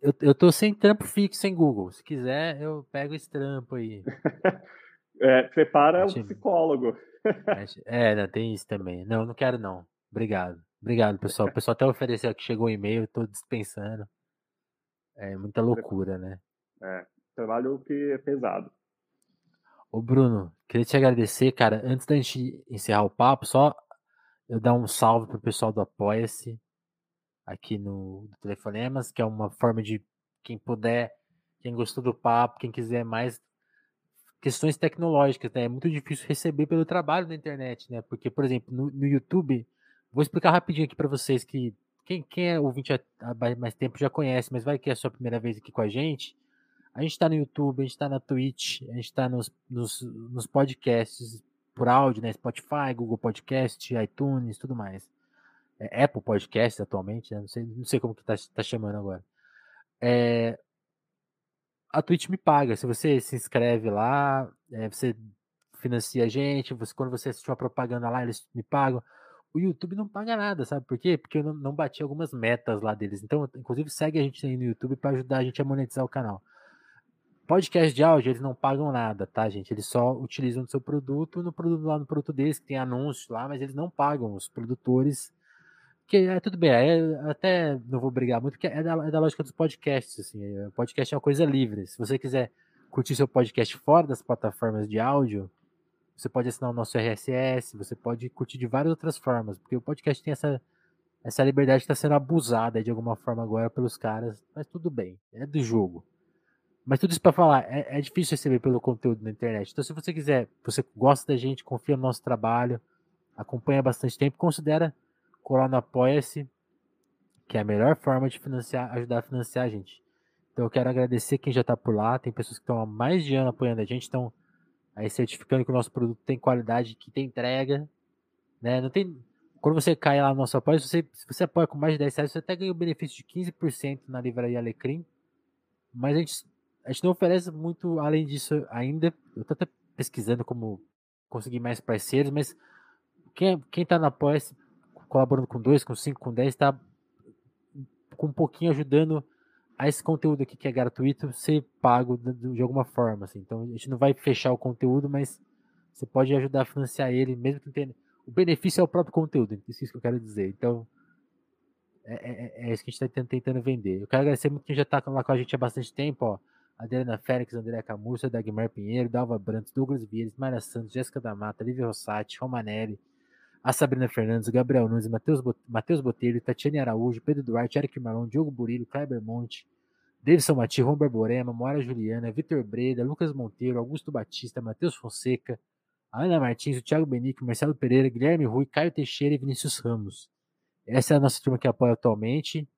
Eu, eu tô sem trampo fixo em Google. Se quiser, eu pego esse trampo aí. É, prepara o Time. psicólogo. É, não, tem isso também. Não, não quero não. Obrigado. Obrigado, pessoal. O pessoal até ofereceu aqui, chegou um e-mail, tô dispensando. É muita loucura, né? É, trabalho que é pesado. Ô, Bruno, queria te agradecer, cara. Antes da gente encerrar o papo, só eu dar um salve pro pessoal do Apoia-se aqui no Telefonemas, que é uma forma de quem puder, quem gostou do papo, quem quiser mais questões tecnológicas, né? É muito difícil receber pelo trabalho na internet, né? Porque, por exemplo, no, no YouTube, vou explicar rapidinho aqui para vocês que quem, quem é ouvinte há mais tempo já conhece, mas vai que é a sua primeira vez aqui com a gente. A gente está no YouTube, a gente está na Twitch, a gente está nos, nos, nos podcasts por áudio, né? Spotify, Google Podcast, iTunes, tudo mais. É, Apple Podcasts atualmente, né? Não sei, não sei como que tá, tá chamando agora. É, a Twitch me paga. Se você se inscreve lá, é, você financia a gente, você, quando você assiste uma propaganda lá, eles me pagam. O YouTube não paga nada, sabe por quê? Porque eu não, não bati algumas metas lá deles. Então, inclusive, segue a gente aí no YouTube para ajudar a gente a monetizar o canal. Podcast de áudio, eles não pagam nada, tá, gente? Eles só utilizam o seu produto no produto lá no produto deles, que tem anúncio lá, mas eles não pagam os produtores. Que é tudo bem, é, até não vou brigar muito, porque é da, é da lógica dos podcasts, assim. é, podcast é uma coisa livre. Se você quiser curtir seu podcast fora das plataformas de áudio, você pode assinar o nosso RSS, você pode curtir de várias outras formas, porque o podcast tem essa, essa liberdade que está sendo abusada de alguma forma agora pelos caras, mas tudo bem, é do jogo. Mas tudo isso para falar, é, é difícil receber pelo conteúdo na internet. Então, se você quiser, você gosta da gente, confia no nosso trabalho, acompanha bastante tempo, considera colar no Apoia-se, que é a melhor forma de financiar, ajudar a financiar a gente. Então eu quero agradecer quem já está por lá. Tem pessoas que estão há mais de ano apoiando a gente, estão aí certificando que o nosso produto tem qualidade, que tem entrega. Né? Não tem. Quando você cai lá no nosso apoio, se você, se você apoia com mais de 10 reais, você até ganha o benefício de 15% na livraria Alecrim. Mas a gente, a gente não oferece muito além disso ainda. Eu estou até pesquisando como conseguir mais parceiros, mas quem, quem tá no apoia colaborando com 2, com 5, com 10, está com um pouquinho ajudando a esse conteúdo aqui que é gratuito ser pago de, alguma forma. Assim. Então a gente não vai fechar o conteúdo, mas você pode ajudar a financiar ele, mesmo que não tenha. O benefício é o próprio conteúdo, isso que eu quero dizer. Então, é, é, é isso que a gente está tentando vender. Eu quero agradecer muito quem já está lá com a gente há bastante tempo. Ó. Adriana Félix, André Camurça, Dagmar Pinheiro, Dalva Brantos, Douglas Vieira, Mayra Santos, Jéssica da Mata, Lívia Rossati, Romanelli, a Sabrina Fernandes, Gabriel Nunes, Matheus Botelho, Tatiane Araújo, Pedro Duarte, Eric Marlon, Diogo Burilo, Kleber Monte, Davidson Mati, Ron Borborema, Mora Juliana, Vitor Breda, Lucas Monteiro, Augusto Batista, Matheus Fonseca, Ana Martins, o Thiago Benique, Marcelo Pereira, Guilherme Rui, Caio Teixeira e Vinícius Ramos. Essa é a nossa turma que apoia atualmente.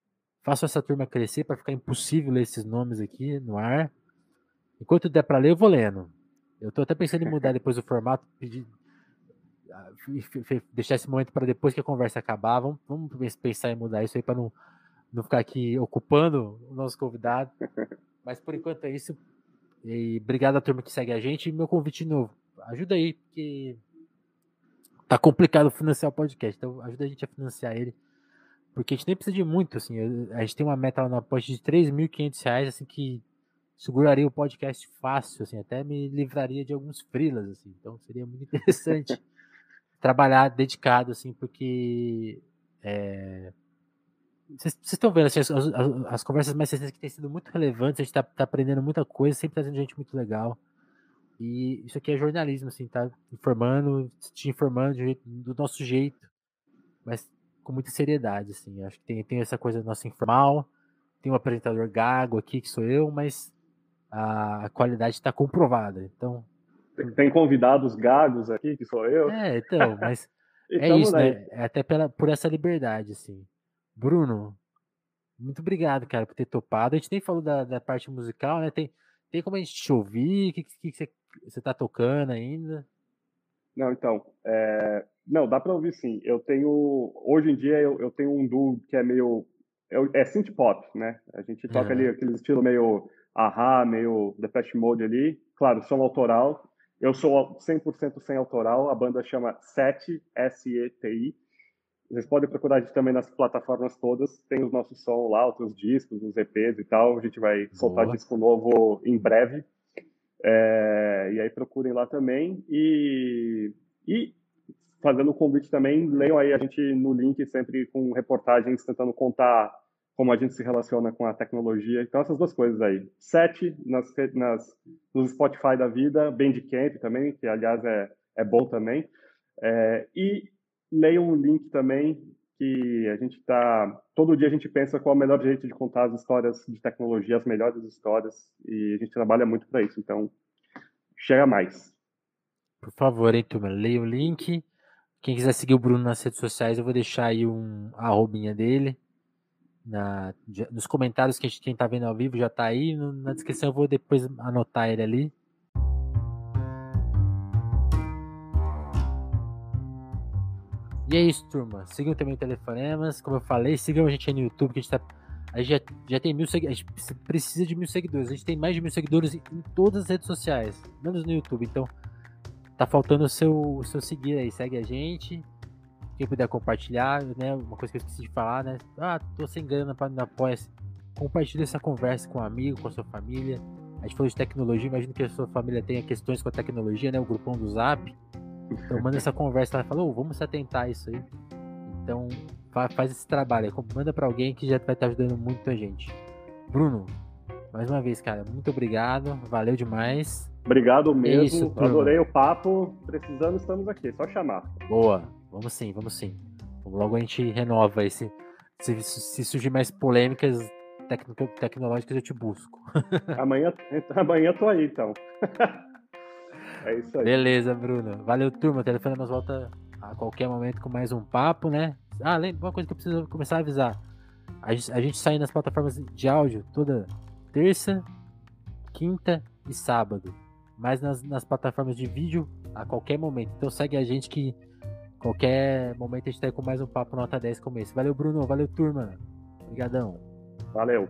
Faço essa turma crescer para ficar impossível ler esses nomes aqui no ar. Enquanto der para ler, eu vou lendo. Eu estou até pensando em mudar depois o formato, pedir, deixar esse momento para depois que a conversa acabar. Vamos, vamos pensar em mudar isso aí para não, não ficar aqui ocupando o nosso convidado. Mas por enquanto é isso. E obrigado à turma que segue a gente. E meu convite novo. Ajuda aí, porque tá complicado financiar o podcast. Então ajuda a gente a financiar ele. Porque a gente nem precisa de muito, assim. A gente tem uma meta lá na aposta de 3.500 reais, assim, que seguraria o podcast fácil, assim, até me livraria de alguns frilas, assim. Então seria muito interessante trabalhar dedicado, assim, porque vocês é, estão vendo assim, as, as, as, conversas mais recentes que têm sido muito relevantes, a gente está tá aprendendo muita coisa, sempre trazendo gente muito legal. E isso aqui é jornalismo, assim, tá? Informando, te informando do, do nosso jeito, mas com muita seriedade, assim. Acho que tem, tem essa coisa nossa informal, tem um apresentador gago aqui, que sou eu, mas a qualidade está comprovada. Então, tem convidados gagos aqui, que sou eu. É, então, mas é isso, né? É até pela, por essa liberdade, assim. Bruno, muito obrigado, cara, por ter topado. A gente nem falou da, da parte musical, né? Tem, tem como a gente te ouvir? O que, que, que você, tá tocando ainda? Não, então, é... não, dá para ouvir sim. Eu tenho, hoje em dia, eu, eu tenho um duo que é meio, é, é synth pop, né? A gente toca uhum. ali aquele estilo meio ahá, meio Depeche Mode ali. Claro, som autoral, eu sou 100% sem autoral, a banda chama SETI, S-E-T-I. Vocês podem procurar a gente também nas plataformas todas, tem os nossos sons lá, os discos, os EPs e tal. A gente vai Boa. soltar disco novo em breve. É, e aí procurem lá também. E, e fazendo o convite também, leiam aí a gente no link sempre com reportagens tentando contar como a gente se relaciona com a tecnologia. Então, essas duas coisas aí. Sete nas, nas, nos Spotify da vida, Bandcamp também, que aliás é, é bom também. É, e leiam o link também, que a gente está. Todo dia a gente pensa qual é o melhor jeito de contar as histórias de tecnologia, as melhores histórias, e a gente trabalha muito para isso. Então, chega mais. Por favor, hein, turma, leia o link. Quem quiser seguir o Bruno nas redes sociais, eu vou deixar aí um arrobinha dele na, nos comentários que a gente, quem tá vendo ao vivo já tá aí. Na descrição eu vou depois anotar ele ali. E é isso, turma. Sigam também o Telefonemas. Como eu falei, sigam a gente aí no YouTube, que a gente tá. A gente já, já tem mil seguidores. A gente precisa de mil seguidores. A gente tem mais de mil seguidores em todas as redes sociais, menos no YouTube. Então, tá faltando o seu, o seu seguir aí. Segue a gente. Quem puder compartilhar, né? Uma coisa que eu esqueci de falar, né? Ah, tô sem grana para apoia -se. Compartilhe essa conversa com um amigo, com a sua família. A gente falou de tecnologia, imagino que a sua família tenha questões com a tecnologia, né? O grupão do Zap. Então manda essa conversa lá e fala, oh, vamos se atentar a isso aí. Então faz esse trabalho, manda para alguém que já vai estar ajudando muito a gente. Bruno, mais uma vez, cara, muito obrigado, valeu demais. Obrigado é mesmo, é isso, adorei o papo, precisando estamos aqui, só chamar. Boa. Vamos sim, vamos sim. Logo a gente renova esse. Se, se surgir mais polêmicas tecnológicas, eu te busco. amanhã, amanhã tô aí, então. é isso aí. Beleza, Bruno. Valeu, turma. O telefone nós volta a qualquer momento com mais um papo, né? Ah, lembra uma coisa que eu preciso começar a avisar. A gente, a gente sai nas plataformas de áudio toda terça, quinta e sábado. Mas nas, nas plataformas de vídeo a qualquer momento. Então segue a gente que qualquer momento a gente tá aí com mais um papo nota 10 como esse. Valeu, Bruno. Valeu, turma. Obrigadão. Valeu.